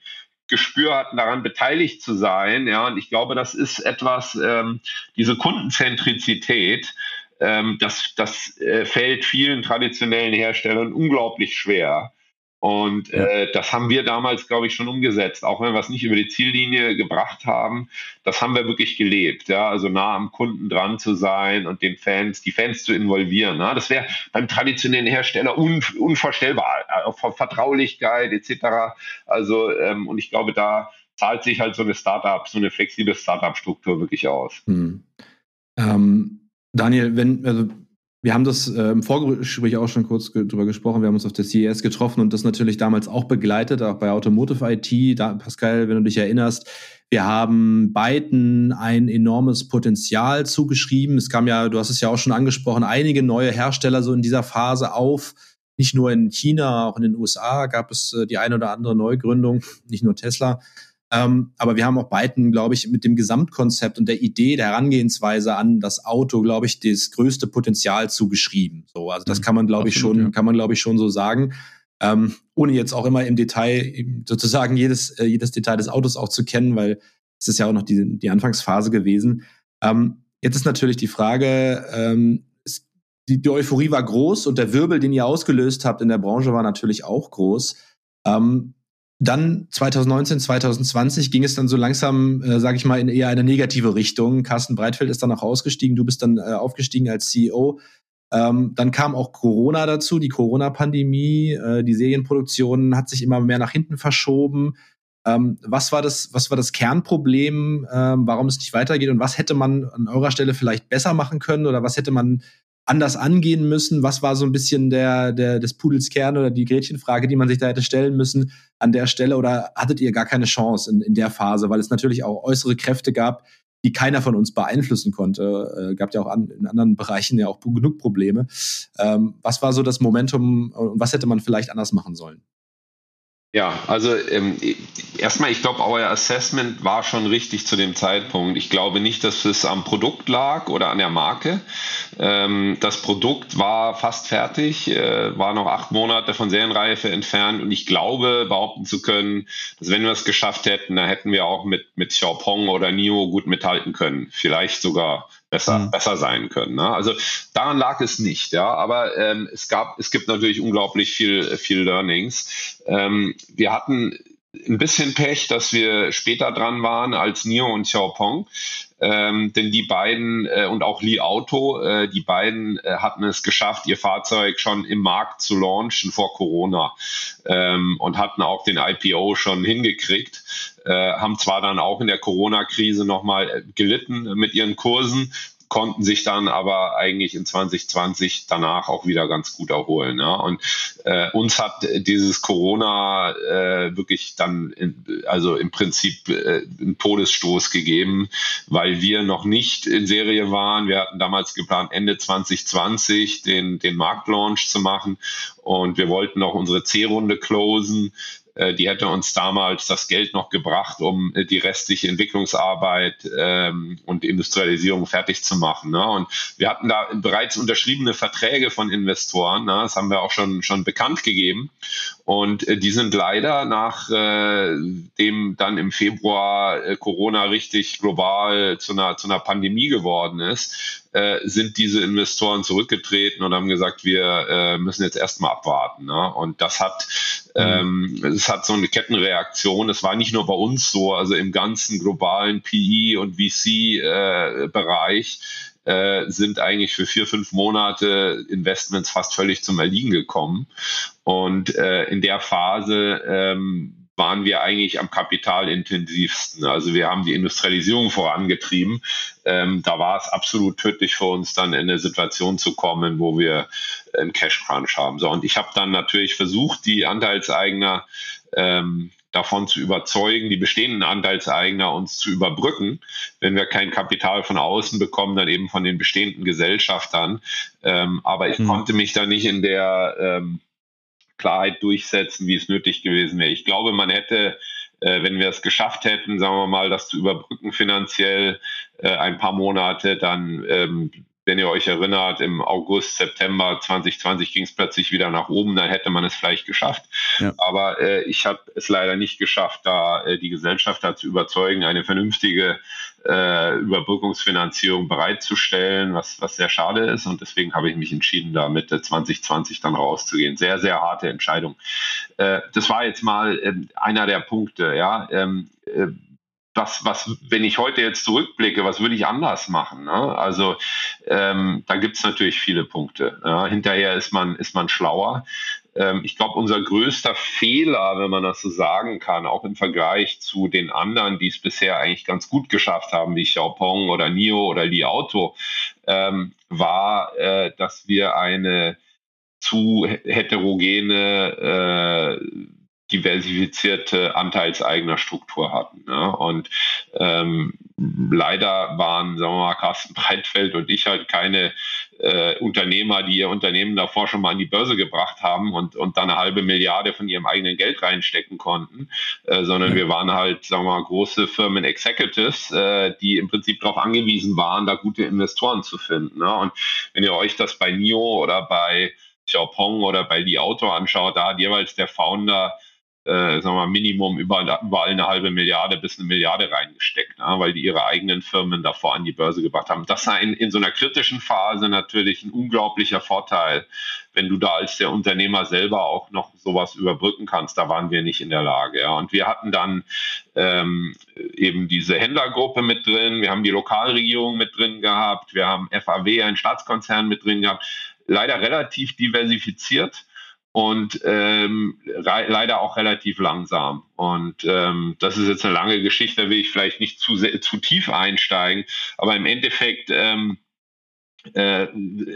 Gespür hatten, daran beteiligt zu sein. Ja, und ich glaube, das ist etwas, ähm, diese Kundenzentrizität, ähm, das, das äh, fällt vielen traditionellen Herstellern unglaublich schwer. Und ja. äh, das haben wir damals, glaube ich, schon umgesetzt. Auch wenn wir es nicht über die Ziellinie gebracht haben, das haben wir wirklich gelebt. Ja, also nah am Kunden dran zu sein und den Fans, die Fans zu involvieren. Ne? Das wäre beim traditionellen Hersteller un, unvorstellbar. Äh, Vertraulichkeit etc. Also ähm, und ich glaube, da zahlt sich halt so eine Startup, so eine flexible Startup-Struktur wirklich aus. Hm. Ähm, Daniel, wenn also wir haben das äh, im Vorgespräch auch schon kurz ge drüber gesprochen. Wir haben uns auf der CES getroffen und das natürlich damals auch begleitet, auch bei Automotive IT. Da, Pascal, wenn du dich erinnerst, wir haben beiden ein enormes Potenzial zugeschrieben. Es kam ja, du hast es ja auch schon angesprochen, einige neue Hersteller so in dieser Phase auf. Nicht nur in China, auch in den USA gab es äh, die eine oder andere Neugründung, nicht nur Tesla. Ähm, aber wir haben auch beiden, glaube ich, mit dem Gesamtkonzept und der Idee, der Herangehensweise an das Auto, glaube ich, das größte Potenzial zugeschrieben. So, also das mhm. kann man, glaube ich, schon, ja. kann man, glaube ich, schon so sagen. Ähm, ohne jetzt auch immer im Detail sozusagen jedes, äh, jedes Detail des Autos auch zu kennen, weil es ist ja auch noch die, die Anfangsphase gewesen. Ähm, jetzt ist natürlich die Frage, ähm, es, die, die Euphorie war groß und der Wirbel, den ihr ausgelöst habt in der Branche, war natürlich auch groß. Ähm, dann 2019, 2020 ging es dann so langsam, äh, sage ich mal, in eher eine negative Richtung. Carsten Breitfeld ist dann auch ausgestiegen, du bist dann äh, aufgestiegen als CEO. Ähm, dann kam auch Corona dazu, die Corona-Pandemie, äh, die Serienproduktion hat sich immer mehr nach hinten verschoben. Ähm, was war das, was war das Kernproblem, ähm, warum es nicht weitergeht und was hätte man an eurer Stelle vielleicht besser machen können oder was hätte man anders angehen müssen? Was war so ein bisschen der, der, des Pudels Kern oder die Gretchenfrage, die man sich da hätte stellen müssen an der Stelle? Oder hattet ihr gar keine Chance in, in der Phase, weil es natürlich auch äußere Kräfte gab, die keiner von uns beeinflussen konnte? Äh, gab ja auch an, in anderen Bereichen ja auch genug Probleme. Ähm, was war so das Momentum und was hätte man vielleicht anders machen sollen? Ja, also ähm, erstmal, ich glaube, euer Assessment war schon richtig zu dem Zeitpunkt. Ich glaube nicht, dass es am Produkt lag oder an der Marke. Ähm, das Produkt war fast fertig, äh, war noch acht Monate von Serienreife entfernt und ich glaube, behaupten zu können, dass wenn wir es geschafft hätten, dann hätten wir auch mit, mit Xiaopong oder NIO gut mithalten können. Vielleicht sogar besser, mhm. besser sein können. Ne? Also daran lag es nicht, ja. Aber ähm, es gab, es gibt natürlich unglaublich viel, viel Learnings. Ähm, wir hatten ein bisschen Pech, dass wir später dran waren als Nio und Xiaopong. Ähm, denn die beiden äh, und auch Li Auto, äh, die beiden äh, hatten es geschafft, ihr Fahrzeug schon im Markt zu launchen vor Corona ähm, und hatten auch den IPO schon hingekriegt, äh, haben zwar dann auch in der Corona-Krise nochmal äh, gelitten mit ihren Kursen, konnten sich dann aber eigentlich in 2020 danach auch wieder ganz gut erholen. Ja. Und äh, uns hat dieses Corona äh, wirklich dann, in, also im Prinzip äh, einen Todesstoß gegeben, weil wir noch nicht in Serie waren. Wir hatten damals geplant, Ende 2020 den, den Marktlaunch zu machen und wir wollten auch unsere C-Runde closen. Äh, die hätte uns damals das Geld noch gebracht, um äh, die restliche Entwicklungsarbeit ähm, und Industrialisierung fertig zu machen. Ne? Und wir hatten da bereits unterschriebene Verträge von Investoren, ne? das haben wir auch schon, schon bekannt gegeben. Und äh, die sind leider nach äh, dem dann im Februar äh, Corona richtig global zu einer, zu einer Pandemie geworden ist, äh, sind diese Investoren zurückgetreten und haben gesagt, wir äh, müssen jetzt erstmal abwarten. Ne? Und das hat, mhm. ähm, es hat so eine Kettenreaktion. Es war nicht nur bei uns so, also im ganzen globalen PE und VC-Bereich. Äh, sind eigentlich für vier, fünf Monate Investments fast völlig zum Erliegen gekommen. Und äh, in der Phase ähm, waren wir eigentlich am kapitalintensivsten. Also wir haben die Industrialisierung vorangetrieben. Ähm, da war es absolut tödlich für uns, dann in eine Situation zu kommen, wo wir einen Cash Crunch haben. So, und ich habe dann natürlich versucht, die Anteilseigner ähm, davon zu überzeugen, die bestehenden Anteilseigner uns zu überbrücken, wenn wir kein Kapital von außen bekommen, dann eben von den bestehenden Gesellschaftern. Ähm, aber ich hm. konnte mich da nicht in der ähm, Klarheit durchsetzen, wie es nötig gewesen wäre. Ich glaube, man hätte äh, wenn wir es geschafft hätten, sagen wir mal, das zu überbrücken finanziell äh, ein paar Monate, dann ähm, wenn ihr euch erinnert, im August, September 2020 ging es plötzlich wieder nach oben, dann hätte man es vielleicht geschafft. Ja. Aber äh, ich habe es leider nicht geschafft, da äh, die Gesellschaft dazu überzeugen, eine vernünftige äh, Überbrückungsfinanzierung bereitzustellen, was, was sehr schade ist. Und deswegen habe ich mich entschieden, da Mitte 2020 dann rauszugehen. Sehr, sehr harte Entscheidung. Äh, das war jetzt mal äh, einer der Punkte, ja. Ähm, äh, was, was, wenn ich heute jetzt zurückblicke, was würde ich anders machen? Ne? Also ähm, da gibt es natürlich viele Punkte. Ja? Hinterher ist man, ist man schlauer. Ähm, ich glaube, unser größter Fehler, wenn man das so sagen kann, auch im Vergleich zu den anderen, die es bisher eigentlich ganz gut geschafft haben, wie Xiaopong oder NIO oder Li Auto, ähm, war, äh, dass wir eine zu heterogene äh, diversifizierte anteilseigener Struktur hatten. Ne? Und ähm, leider waren, sagen wir mal, Carsten Breitfeld und ich halt keine äh, Unternehmer, die ihr Unternehmen davor schon mal an die Börse gebracht haben und, und dann eine halbe Milliarde von ihrem eigenen Geld reinstecken konnten, äh, sondern wir waren halt, sagen wir mal, große Firmen Executives, äh, die im Prinzip darauf angewiesen waren, da gute Investoren zu finden. Ne? Und wenn ihr euch das bei NIO oder bei Xiaopong oder bei Li Auto anschaut, da hat jeweils der Founder äh, sagen wir mal, Minimum überall, überall eine halbe Milliarde bis eine Milliarde reingesteckt, ne, weil die ihre eigenen Firmen davor an die Börse gebracht haben. Das sei in, in so einer kritischen Phase natürlich ein unglaublicher Vorteil, wenn du da als der Unternehmer selber auch noch sowas überbrücken kannst. Da waren wir nicht in der Lage. Ja. Und wir hatten dann ähm, eben diese Händlergruppe mit drin, wir haben die Lokalregierung mit drin gehabt, wir haben FAW, ein Staatskonzern mit drin gehabt, leider relativ diversifiziert und ähm, leider auch relativ langsam. Und ähm, das ist jetzt eine lange Geschichte, da will ich vielleicht nicht zu, zu tief einsteigen, aber im Endeffekt ähm, äh,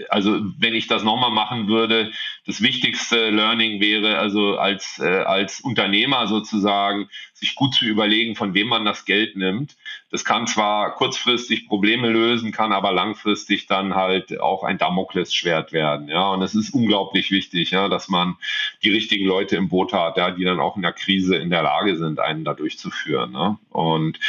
also wenn ich das nochmal machen würde, das wichtigste Learning wäre also als, äh, als Unternehmer sozusagen, sich gut zu überlegen, von wem man das Geld nimmt. Das kann zwar kurzfristig Probleme lösen, kann aber langfristig dann halt auch ein Damoklesschwert werden. Ja, und es ist unglaublich wichtig, ja, dass man die richtigen Leute im Boot hat, ja, die dann auch in der Krise in der Lage sind, einen da durchzuführen. Ne? Und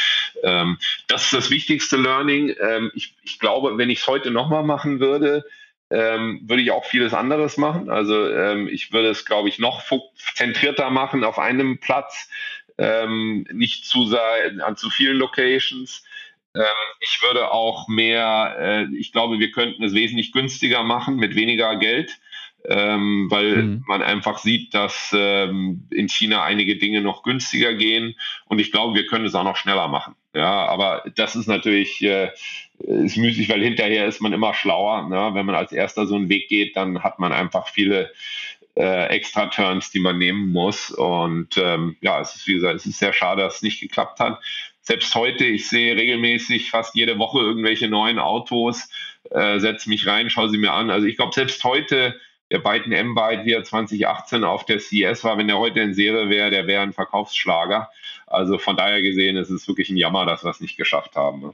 ähm, das ist das wichtigste Learning. Ähm, ich, ich glaube, wenn ich es heute nochmal machen würde, ähm, würde ich auch vieles anderes machen. Also ähm, ich würde es, glaube ich, noch zentrierter machen auf einem Platz, ähm, nicht zu sein an zu vielen Locations. Ähm, ich würde auch mehr, äh, ich glaube, wir könnten es wesentlich günstiger machen mit weniger Geld. Ähm, weil mhm. man einfach sieht, dass ähm, in China einige Dinge noch günstiger gehen und ich glaube, wir können es auch noch schneller machen. Ja, aber das ist natürlich äh, ist müßig, weil hinterher ist man immer schlauer. Ne? Wenn man als erster so einen Weg geht, dann hat man einfach viele äh, extra Turns, die man nehmen muss. Und ähm, ja, es ist wie gesagt, es ist sehr schade, dass es nicht geklappt hat. Selbst heute, ich sehe regelmäßig fast jede Woche irgendwelche neuen Autos, äh, setze mich rein, schaue sie mir an. Also ich glaube, selbst heute der beiden M-Byte, wie er 2018 auf der CES war, wenn der heute in Serie wäre, der wäre ein Verkaufsschlager. Also von daher gesehen, es ist wirklich ein Jammer, dass wir es nicht geschafft haben. Ne?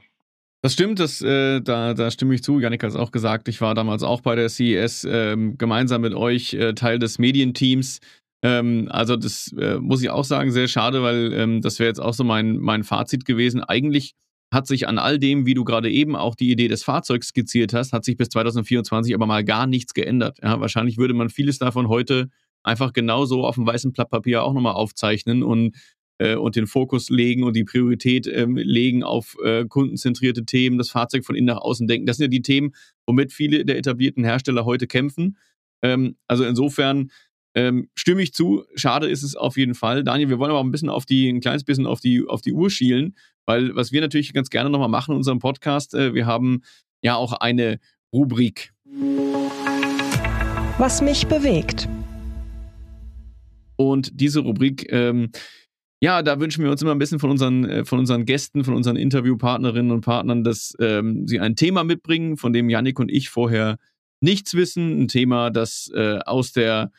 Das stimmt, das, äh, da, da stimme ich zu. Janik hat es auch gesagt, ich war damals auch bei der CES ähm, gemeinsam mit euch äh, Teil des Medienteams. Ähm, also das äh, muss ich auch sagen, sehr schade, weil ähm, das wäre jetzt auch so mein, mein Fazit gewesen. Eigentlich hat sich an all dem, wie du gerade eben auch die Idee des Fahrzeugs skizziert hast, hat sich bis 2024 aber mal gar nichts geändert. Ja, wahrscheinlich würde man vieles davon heute einfach genauso auf dem weißen Blatt Papier auch nochmal aufzeichnen und äh, und den Fokus legen und die Priorität ähm, legen auf äh, kundenzentrierte Themen, das Fahrzeug von innen nach außen denken. Das sind ja die Themen, womit viele der etablierten Hersteller heute kämpfen. Ähm, also insofern ähm, stimme ich zu. Schade ist es auf jeden Fall. Daniel, wir wollen aber ein bisschen auf die, ein kleines bisschen auf die, auf die Uhr schielen, weil was wir natürlich ganz gerne nochmal machen in unserem Podcast, äh, wir haben ja auch eine Rubrik. Was mich bewegt. Und diese Rubrik ähm, ja, da wünschen wir uns immer ein bisschen von unseren, äh, von unseren Gästen, von unseren Interviewpartnerinnen und Partnern, dass ähm, sie ein Thema mitbringen, von dem Yannick und ich vorher nichts wissen. Ein Thema, das äh, aus der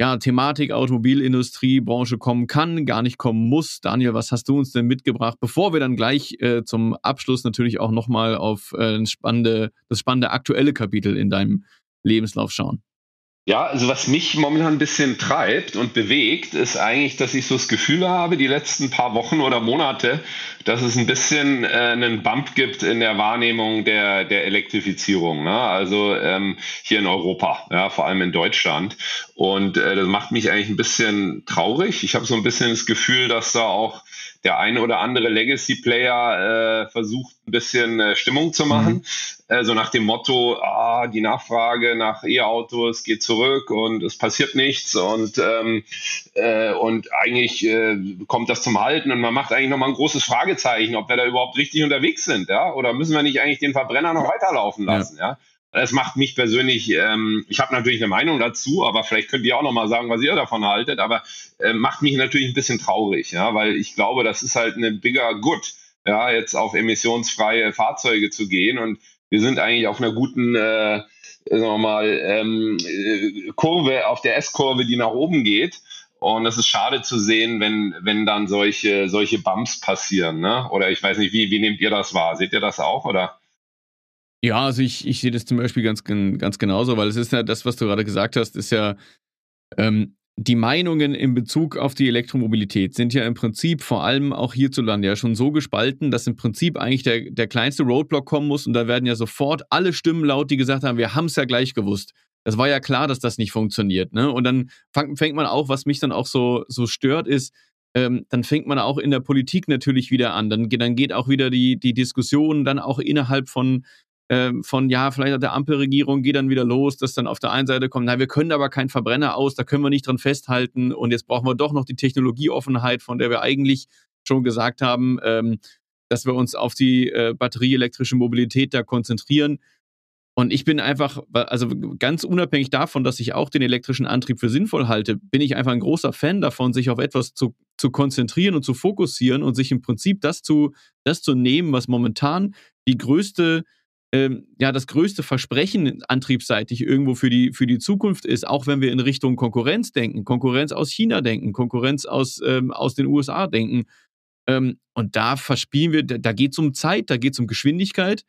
ja, Thematik Automobilindustrie, Branche kommen kann, gar nicht kommen muss. Daniel, was hast du uns denn mitgebracht, bevor wir dann gleich äh, zum Abschluss natürlich auch nochmal auf äh, spannende, das spannende aktuelle Kapitel in deinem Lebenslauf schauen? Ja, also was mich momentan ein bisschen treibt und bewegt, ist eigentlich, dass ich so das Gefühl habe, die letzten paar Wochen oder Monate, dass es ein bisschen äh, einen Bump gibt in der Wahrnehmung der, der Elektrifizierung. Ne? Also ähm, hier in Europa, ja, vor allem in Deutschland. Und äh, das macht mich eigentlich ein bisschen traurig. Ich habe so ein bisschen das Gefühl, dass da auch der eine oder andere Legacy-Player äh, versucht, ein bisschen äh, Stimmung zu machen. Mhm. Äh, so nach dem Motto, ah, die Nachfrage nach E-Autos geht zurück und es passiert nichts und, ähm, äh, und eigentlich äh, kommt das zum Halten und man macht eigentlich nochmal ein großes Fragezeichen, ob wir da überhaupt richtig unterwegs sind, ja? Oder müssen wir nicht eigentlich den Verbrenner noch weiterlaufen lassen, ja? ja? Das macht mich persönlich, ähm, ich habe natürlich eine Meinung dazu, aber vielleicht könnt ihr auch nochmal sagen, was ihr davon haltet, aber äh, macht mich natürlich ein bisschen traurig, ja, weil ich glaube, das ist halt eine bigger good, ja, jetzt auf emissionsfreie Fahrzeuge zu gehen und wir sind eigentlich auf einer guten, äh, sagen wir mal, ähm, äh, Kurve, auf der S-Kurve, die nach oben geht. Und es ist schade zu sehen, wenn, wenn dann solche, solche Bumps passieren. Ne? Oder ich weiß nicht, wie, wie nehmt ihr das wahr? Seht ihr das auch? Oder? Ja, also ich, ich sehe das zum Beispiel ganz, ganz genauso, weil es ist ja das, was du gerade gesagt hast, ist ja, ähm, die Meinungen in Bezug auf die Elektromobilität sind ja im Prinzip vor allem auch hierzulande ja schon so gespalten, dass im Prinzip eigentlich der, der kleinste Roadblock kommen muss und da werden ja sofort alle Stimmen laut, die gesagt haben, wir haben es ja gleich gewusst. Das war ja klar, dass das nicht funktioniert. Ne? Und dann fang, fängt man auch, was mich dann auch so, so stört, ist, ähm, dann fängt man auch in der Politik natürlich wieder an. Dann, dann geht auch wieder die, die Diskussion dann auch innerhalb von, ähm, von, ja, vielleicht hat der Ampelregierung geht dann wieder los, dass dann auf der einen Seite kommt, na, wir können aber keinen Verbrenner aus, da können wir nicht dran festhalten und jetzt brauchen wir doch noch die Technologieoffenheit, von der wir eigentlich schon gesagt haben, ähm, dass wir uns auf die äh, batterieelektrische Mobilität da konzentrieren. Und ich bin einfach, also ganz unabhängig davon, dass ich auch den elektrischen Antrieb für sinnvoll halte, bin ich einfach ein großer Fan davon, sich auf etwas zu, zu konzentrieren und zu fokussieren und sich im Prinzip das zu, das zu nehmen, was momentan die größte ähm, ja das größte Versprechen antriebsseitig irgendwo für die, für die Zukunft ist, auch wenn wir in Richtung Konkurrenz denken, Konkurrenz aus China denken, Konkurrenz aus, ähm, aus den USA denken. Ähm, und da verspielen wir, da, da geht es um Zeit, da geht es um Geschwindigkeit.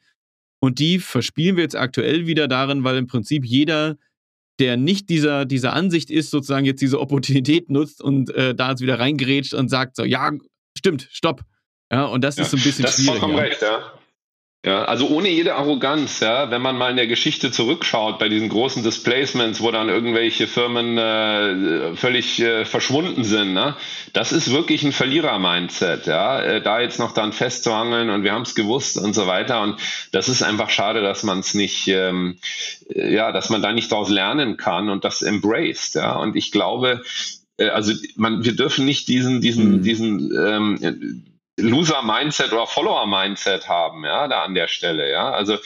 Und die verspielen wir jetzt aktuell wieder darin, weil im Prinzip jeder, der nicht dieser, dieser Ansicht ist, sozusagen jetzt diese Opportunität nutzt und äh, da jetzt wieder reingerätscht und sagt so, ja, stimmt, stopp. Ja, und das ja, ist so ein bisschen das schwierig. Vollkommen recht, ja. Ja, also ohne jede Arroganz, ja, wenn man mal in der Geschichte zurückschaut bei diesen großen Displacements, wo dann irgendwelche Firmen äh, völlig äh, verschwunden sind, ne? das ist wirklich ein Verlierer-Mindset, ja, äh, da jetzt noch dann festzuhangeln und wir haben es gewusst und so weiter und das ist einfach schade, dass man es nicht, ähm, äh, ja, dass man da nicht daraus lernen kann und das embraced, ja, und ich glaube, äh, also man, wir dürfen nicht diesen, diesen, mhm. diesen ähm, Loser-Mindset oder Follower-Mindset haben, ja, da an der Stelle, ja. Also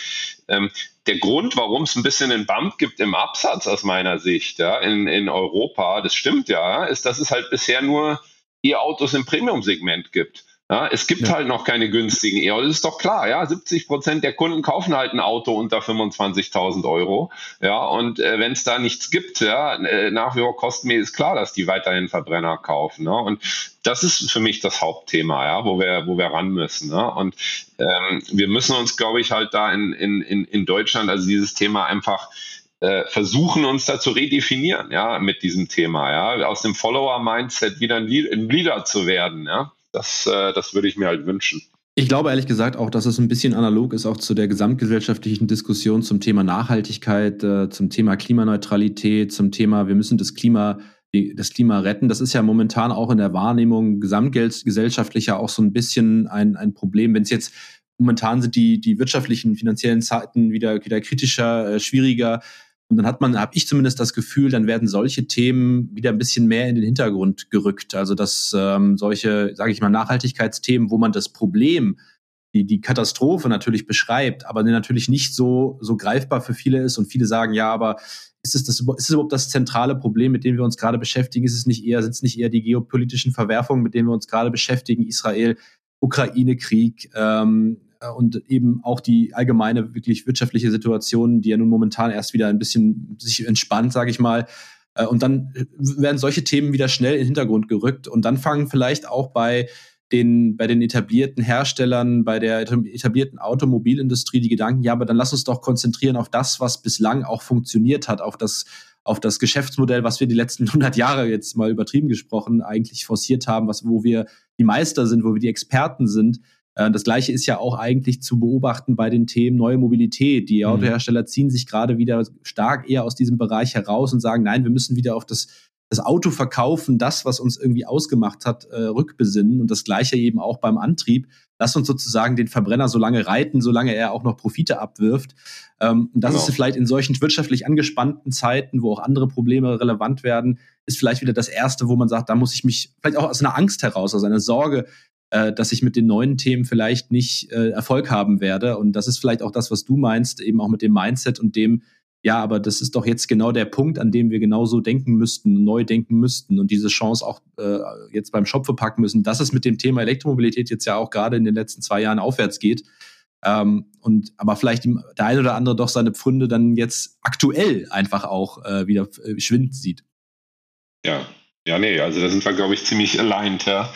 ähm, der Grund, warum es ein bisschen einen Bump gibt im Absatz aus meiner Sicht, ja, in, in Europa, das stimmt ja, ist, dass es halt bisher nur E-Autos im Premium-Segment gibt. Ja, es gibt ja. halt noch keine günstigen E-Autos, das ist doch klar, ja. 70 Prozent der Kunden kaufen halt ein Auto unter 25.000 Euro, ja. Und äh, wenn es da nichts gibt, ja, äh, nach wie vor kosten mir ist klar, dass die weiterhin Verbrenner kaufen. Ne? Und das ist für mich das Hauptthema, ja, wo wir, wo wir ran müssen. Ne? Und ähm, wir müssen uns, glaube ich, halt da in, in, in Deutschland, also dieses Thema einfach äh, versuchen uns da zu redefinieren, ja, mit diesem Thema, ja, aus dem Follower-Mindset wieder ein Leader zu werden, ja. Das, äh, das würde ich mir halt wünschen. Ich glaube ehrlich gesagt auch, dass es ein bisschen analog ist auch zu der gesamtgesellschaftlichen Diskussion zum Thema Nachhaltigkeit, äh, zum Thema Klimaneutralität, zum Thema, wir müssen das Klima, das Klima retten. Das ist ja momentan auch in der Wahrnehmung gesamtgesellschaftlich ja auch so ein bisschen ein, ein Problem. Wenn es jetzt momentan sind die, die wirtschaftlichen, finanziellen Zeiten wieder, wieder kritischer, äh, schwieriger. Und dann hat man, habe ich zumindest das Gefühl, dann werden solche Themen wieder ein bisschen mehr in den Hintergrund gerückt. Also dass ähm, solche, sage ich mal, Nachhaltigkeitsthemen, wo man das Problem die, die Katastrophe natürlich beschreibt, aber natürlich nicht so, so greifbar für viele ist. Und viele sagen, ja, aber ist es, das, ist es überhaupt das zentrale Problem, mit dem wir uns gerade beschäftigen? Ist es nicht eher, sind es nicht eher die geopolitischen Verwerfungen, mit denen wir uns gerade beschäftigen? Israel, Ukraine-Krieg ähm, und eben auch die allgemeine wirklich wirtschaftliche Situation, die ja nun momentan erst wieder ein bisschen sich entspannt, sage ich mal. Äh, und dann werden solche Themen wieder schnell in den Hintergrund gerückt und dann fangen vielleicht auch bei den, bei den etablierten Herstellern, bei der etablierten Automobilindustrie die Gedanken, ja, aber dann lass uns doch konzentrieren auf das, was bislang auch funktioniert hat, auf das, auf das Geschäftsmodell, was wir die letzten 100 Jahre jetzt mal übertrieben gesprochen eigentlich forciert haben, was, wo wir die Meister sind, wo wir die Experten sind. Äh, das Gleiche ist ja auch eigentlich zu beobachten bei den Themen neue Mobilität. Die mhm. Autohersteller ziehen sich gerade wieder stark eher aus diesem Bereich heraus und sagen, nein, wir müssen wieder auf das das Auto verkaufen, das, was uns irgendwie ausgemacht hat, äh, rückbesinnen. Und das Gleiche eben auch beim Antrieb. Lass uns sozusagen den Verbrenner so lange reiten, solange er auch noch Profite abwirft. Ähm, das genau. ist vielleicht in solchen wirtschaftlich angespannten Zeiten, wo auch andere Probleme relevant werden, ist vielleicht wieder das Erste, wo man sagt, da muss ich mich vielleicht auch aus einer Angst heraus, aus einer Sorge, äh, dass ich mit den neuen Themen vielleicht nicht äh, Erfolg haben werde. Und das ist vielleicht auch das, was du meinst, eben auch mit dem Mindset und dem, ja, aber das ist doch jetzt genau der Punkt, an dem wir genauso denken müssten, neu denken müssten und diese Chance auch äh, jetzt beim Shop verpacken müssen, dass es mit dem Thema Elektromobilität jetzt ja auch gerade in den letzten zwei Jahren aufwärts geht. Ähm, und aber vielleicht der eine oder andere doch seine Pfründe dann jetzt aktuell einfach auch äh, wieder äh, schwinden sieht. Ja, ja, nee, also da sind wir, glaube ich, ziemlich aligned, ja.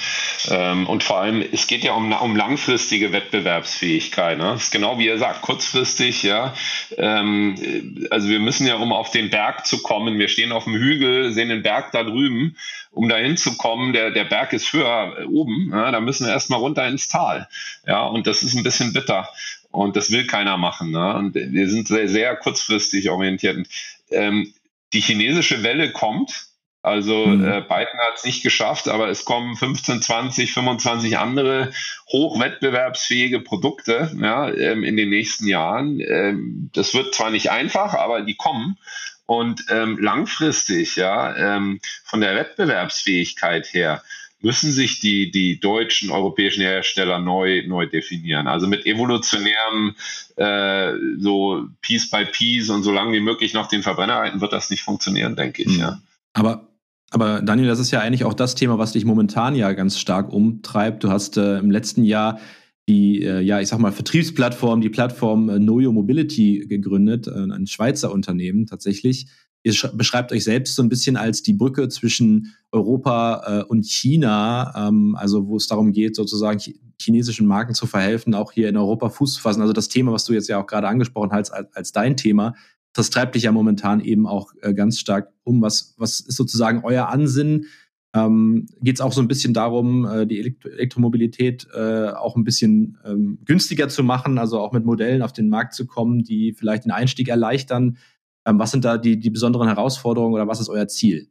Ähm, und vor allem, es geht ja um, um langfristige Wettbewerbsfähigkeit. Ne? Das ist genau wie er sagt, kurzfristig, ja. Ähm, also wir müssen ja, um auf den Berg zu kommen, wir stehen auf dem Hügel, sehen den Berg da drüben, um dahin zu kommen, der, der Berg ist höher oben, ja, da müssen wir erstmal runter ins Tal. Ja, und das ist ein bisschen bitter. Und das will keiner machen. Ne? Und wir sind sehr, sehr kurzfristig orientiert. Ähm, die chinesische Welle kommt, also mhm. äh, Biden hat es nicht geschafft, aber es kommen 15, 20, 25 andere hochwettbewerbsfähige Produkte ja, ähm, in den nächsten Jahren. Ähm, das wird zwar nicht einfach, aber die kommen. Und ähm, langfristig, ja, ähm, von der Wettbewerbsfähigkeit her, müssen sich die, die deutschen, europäischen Hersteller neu, neu definieren. Also mit evolutionärem, äh, so Piece by Piece und so lange wie möglich noch den Verbrenner halten, wird das nicht funktionieren, denke ich, mhm. ja. Aber aber Daniel, das ist ja eigentlich auch das Thema, was dich momentan ja ganz stark umtreibt. Du hast äh, im letzten Jahr die, äh, ja, ich sag mal, Vertriebsplattform, die Plattform äh, Noyo Mobility gegründet, äh, ein Schweizer Unternehmen tatsächlich. Ihr beschreibt euch selbst so ein bisschen als die Brücke zwischen Europa äh, und China, ähm, also wo es darum geht, sozusagen chinesischen Marken zu verhelfen, auch hier in Europa Fuß zu fassen. Also das Thema, was du jetzt ja auch gerade angesprochen hast, als, als dein Thema, das treibt dich ja momentan eben auch äh, ganz stark um. Was, was ist sozusagen euer Ansinnen? Ähm, Geht es auch so ein bisschen darum, äh, die Elektro Elektromobilität äh, auch ein bisschen ähm, günstiger zu machen, also auch mit Modellen auf den Markt zu kommen, die vielleicht den Einstieg erleichtern? Ähm, was sind da die, die besonderen Herausforderungen oder was ist euer Ziel?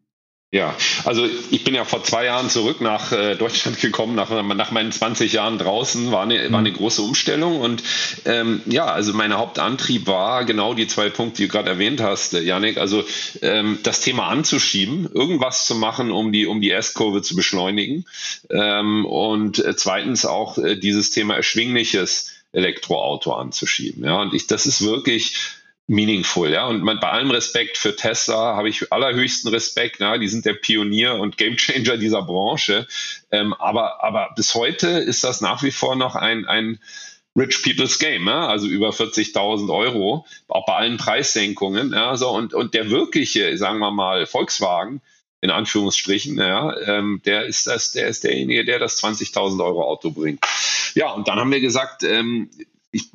Ja, also ich bin ja vor zwei Jahren zurück nach äh, Deutschland gekommen, nach, nach meinen 20 Jahren draußen, war eine, war eine mhm. große Umstellung und ähm, ja, also mein Hauptantrieb war genau die zwei Punkte, die du gerade erwähnt hast, äh, Janik, also ähm, das Thema anzuschieben, irgendwas zu machen, um die, um die S-Kurve zu beschleunigen ähm, und äh, zweitens auch äh, dieses Thema erschwingliches Elektroauto anzuschieben. Ja, und ich, das ist wirklich meaningful, ja. Und man, bei allem Respekt für Tesla habe ich allerhöchsten Respekt, ja. Die sind der Pionier und Gamechanger dieser Branche. Ähm, aber, aber bis heute ist das nach wie vor noch ein, ein Rich People's Game, ja? also über 40.000 Euro, auch bei allen Preissenkungen. Ja, so und, und der wirkliche, sagen wir mal, Volkswagen, in Anführungsstrichen, ja, ähm, der ist das, der ist derjenige, der das 20.000 Euro Auto bringt. Ja, und dann haben wir gesagt, ähm, ich,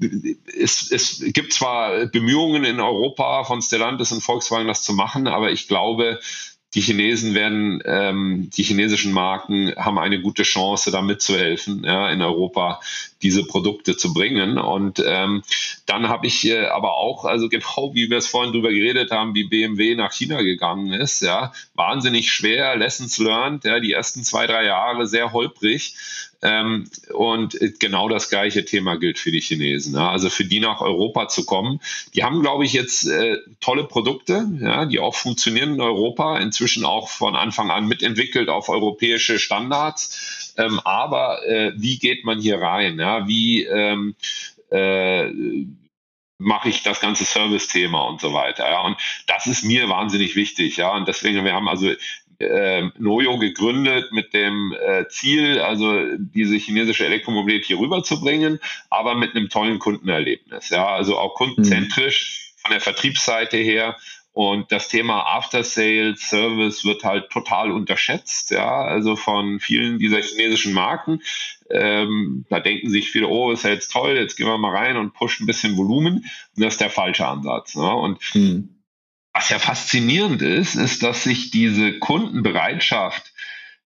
es, es gibt zwar Bemühungen in Europa von Stellantis und Volkswagen, das zu machen, aber ich glaube, die Chinesen werden, ähm, die chinesischen Marken haben eine gute Chance, da mitzuhelfen, ja, in Europa diese Produkte zu bringen. Und ähm, dann habe ich äh, aber auch, also genau wie wir es vorhin drüber geredet haben, wie BMW nach China gegangen ist, ja, wahnsinnig schwer, Lessons learned, ja, die ersten zwei, drei Jahre sehr holprig. Ähm, und genau das gleiche Thema gilt für die Chinesen. Ja. Also für die nach Europa zu kommen. Die haben, glaube ich, jetzt äh, tolle Produkte, ja, die auch funktionieren in Europa, inzwischen auch von Anfang an mitentwickelt auf europäische Standards. Ähm, aber äh, wie geht man hier rein? Ja? Wie ähm, äh, mache ich das ganze Service-Thema und so weiter. Ja. Und das ist mir wahnsinnig wichtig. Ja. Und deswegen, wir haben also äh, Noyo gegründet mit dem äh, Ziel, also diese chinesische Elektromobilität hier rüberzubringen, aber mit einem tollen Kundenerlebnis. Ja. Also auch kundenzentrisch von der Vertriebsseite her und das Thema After Sales Service wird halt total unterschätzt, ja, also von vielen dieser chinesischen Marken. Ähm, da denken sich viele, oh, ist ja jetzt toll, jetzt gehen wir mal rein und pushen ein bisschen Volumen. Und das ist der falsche Ansatz. Ne? Und hm. Was ja faszinierend ist, ist, dass sich diese Kundenbereitschaft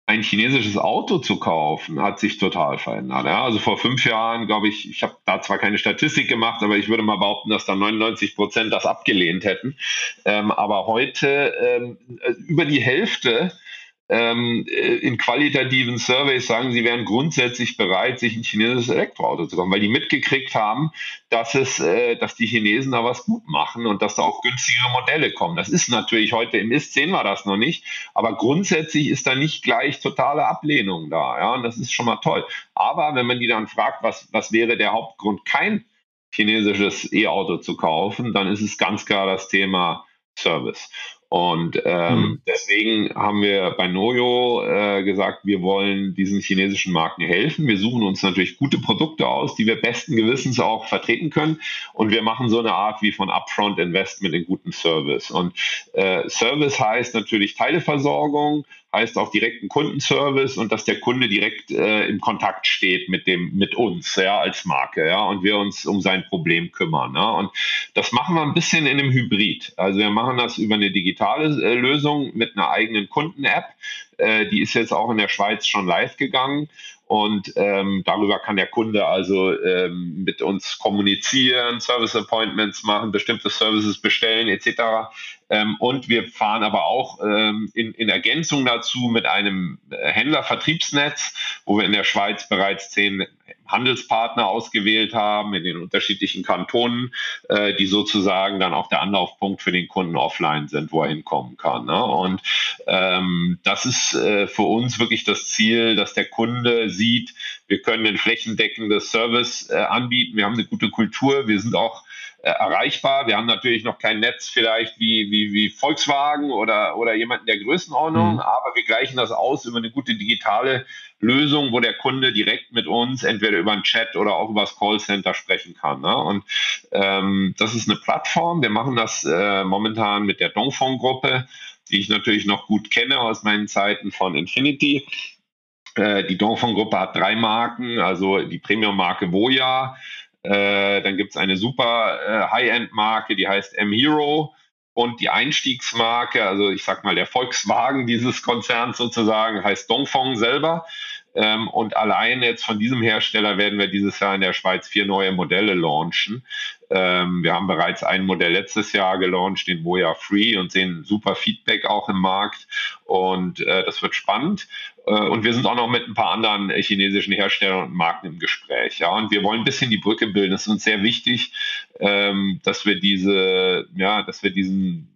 ein chinesisches Auto zu kaufen, hat sich total verändert. Ja, also vor fünf Jahren, glaube ich, ich habe da zwar keine Statistik gemacht, aber ich würde mal behaupten, dass da 99 Prozent das abgelehnt hätten. Ähm, aber heute ähm, über die Hälfte äh, in qualitativen Surveys sagen, sie wären grundsätzlich bereit, sich ein chinesisches Elektroauto zu kaufen, weil die mitgekriegt haben, dass es, äh, dass die Chinesen da was gut machen und dass da auch günstigere Modelle kommen. Das ist natürlich heute im Ist sehen wir das noch nicht, aber grundsätzlich ist da nicht gleich totale Ablehnung da, ja, und das ist schon mal toll. Aber wenn man die dann fragt, was, was wäre der Hauptgrund, kein chinesisches E-Auto zu kaufen, dann ist es ganz klar das Thema Service. Und ähm, mhm. deswegen haben wir bei Noyo äh, gesagt, wir wollen diesen chinesischen Marken helfen. Wir suchen uns natürlich gute Produkte aus, die wir besten Gewissens auch vertreten können. Und wir machen so eine Art wie von Upfront Investment in guten Service. Und äh, Service heißt natürlich Teileversorgung, heißt auch direkten Kundenservice und dass der Kunde direkt äh, im Kontakt steht mit dem mit uns ja als Marke ja und wir uns um sein Problem kümmern ja? und das machen wir ein bisschen in einem Hybrid also wir machen das über eine digitale äh, Lösung mit einer eigenen Kunden-App äh, die ist jetzt auch in der Schweiz schon live gegangen und ähm, darüber kann der Kunde also ähm, mit uns kommunizieren, Service Appointments machen, bestimmte Services bestellen etc. Ähm, und wir fahren aber auch ähm, in, in Ergänzung dazu mit einem Händlervertriebsnetz, wo wir in der Schweiz bereits zehn Handelspartner ausgewählt haben in den unterschiedlichen Kantonen, äh, die sozusagen dann auch der Anlaufpunkt für den Kunden offline sind, wo er hinkommen kann. Ne? Und ähm, das ist äh, für uns wirklich das Ziel, dass der Kunde sieht, wir können ein flächendeckendes Service äh, anbieten, wir haben eine gute Kultur, wir sind auch äh, erreichbar. Wir haben natürlich noch kein Netz vielleicht wie, wie, wie Volkswagen oder, oder jemanden der Größenordnung, mhm. aber wir gleichen das aus über eine gute digitale Lösung, wo der Kunde direkt mit uns entweder über einen Chat oder auch über das Callcenter sprechen kann. Ne? Und ähm, das ist eine Plattform. Wir machen das äh, momentan mit der Dongfeng-Gruppe, die ich natürlich noch gut kenne aus meinen Zeiten von Infinity. Äh, die Dongfeng-Gruppe hat drei Marken, also die Premium-Marke Voya, äh, dann gibt es eine super äh, High-End-Marke, die heißt M-Hero. Und die Einstiegsmarke, also ich sag mal der Volkswagen dieses Konzerns sozusagen, heißt Dongfeng selber. Ähm, und allein jetzt von diesem Hersteller werden wir dieses Jahr in der Schweiz vier neue Modelle launchen. Ähm, wir haben bereits ein Modell letztes Jahr gelauncht, den Voya Free, und sehen super Feedback auch im Markt. Und äh, das wird spannend. Äh, und wir sind auch noch mit ein paar anderen äh, chinesischen Herstellern und Marken im Gespräch. Ja, und wir wollen ein bisschen die Brücke bilden. Es ist uns sehr wichtig, ähm, dass wir diese, ja, dass wir diesen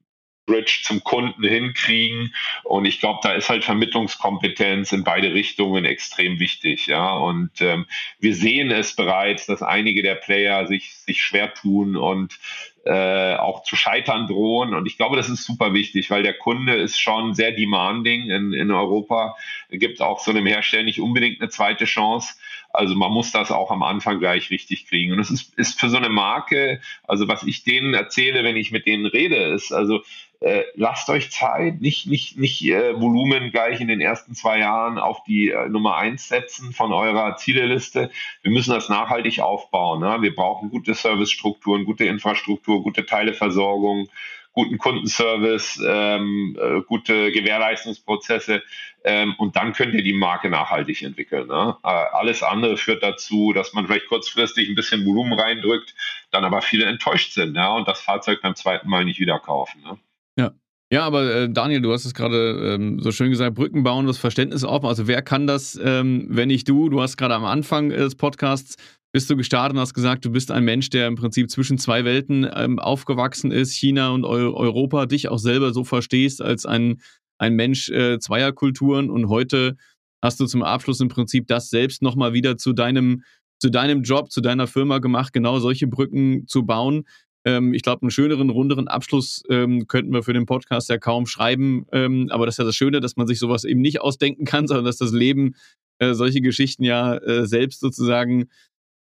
Bridge zum Kunden hinkriegen. Und ich glaube, da ist halt Vermittlungskompetenz in beide Richtungen extrem wichtig. Ja, und ähm, wir sehen es bereits, dass einige der Player sich, sich schwer tun und äh, auch zu scheitern drohen. Und ich glaube, das ist super wichtig, weil der Kunde ist schon sehr demanding in, in Europa. Gibt auch so einem Hersteller nicht unbedingt eine zweite Chance. Also man muss das auch am Anfang gleich richtig kriegen. Und es ist, ist für so eine Marke, also was ich denen erzähle, wenn ich mit denen rede, ist, also äh, lasst euch Zeit, nicht, nicht, nicht äh, Volumen gleich in den ersten zwei Jahren auf die äh, Nummer eins setzen von eurer Zieleliste. Wir müssen das nachhaltig aufbauen. Ne? Wir brauchen gute Servicestrukturen, gute Infrastruktur, gute Teileversorgung, guten Kundenservice, ähm, äh, gute Gewährleistungsprozesse ähm, und dann könnt ihr die Marke nachhaltig entwickeln. Ne? Äh, alles andere führt dazu, dass man vielleicht kurzfristig ein bisschen Volumen reindrückt, dann aber viele enttäuscht sind ja? und das Fahrzeug beim zweiten Mal nicht wieder kaufen. Ne? Ja. Ja, aber äh, Daniel, du hast es gerade ähm, so schön gesagt, Brücken bauen, das Verständnis aufbauen. Also wer kann das, ähm, wenn nicht du? Du hast gerade am Anfang des Podcasts bist du gestartet und hast gesagt, du bist ein Mensch, der im Prinzip zwischen zwei Welten ähm, aufgewachsen ist, China und Eu Europa, dich auch selber so verstehst als ein, ein Mensch äh, zweier Kulturen und heute hast du zum Abschluss im Prinzip das selbst nochmal wieder zu deinem, zu deinem Job, zu deiner Firma gemacht, genau solche Brücken zu bauen. Ähm, ich glaube, einen schöneren, runderen Abschluss ähm, könnten wir für den Podcast ja kaum schreiben. Ähm, aber das ist ja das Schöne, dass man sich sowas eben nicht ausdenken kann, sondern dass das Leben äh, solche Geschichten ja äh, selbst sozusagen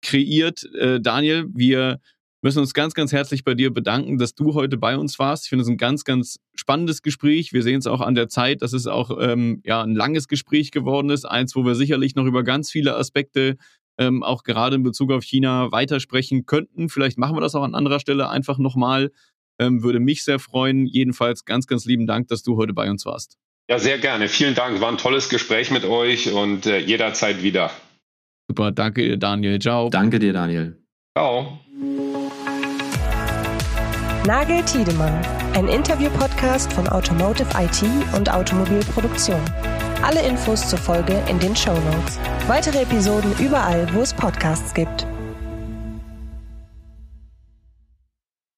kreiert. Äh, Daniel, wir müssen uns ganz, ganz herzlich bei dir bedanken, dass du heute bei uns warst. Ich finde es ein ganz, ganz spannendes Gespräch. Wir sehen es auch an der Zeit, dass es auch ähm, ja, ein langes Gespräch geworden ist. Eins, wo wir sicherlich noch über ganz viele Aspekte ähm, auch gerade in Bezug auf China weitersprechen könnten. Vielleicht machen wir das auch an anderer Stelle einfach nochmal. Ähm, würde mich sehr freuen. Jedenfalls ganz, ganz lieben Dank, dass du heute bei uns warst. Ja, sehr gerne. Vielen Dank. War ein tolles Gespräch mit euch und äh, jederzeit wieder. Super, danke dir, Daniel. Ciao. Danke dir, Daniel. Ciao. Nagel Tiedemann, ein Interview-Podcast von Automotive IT und Automobilproduktion. Alle Infos zur Folge in den Show Notes. Weitere Episoden überall, wo es Podcasts gibt.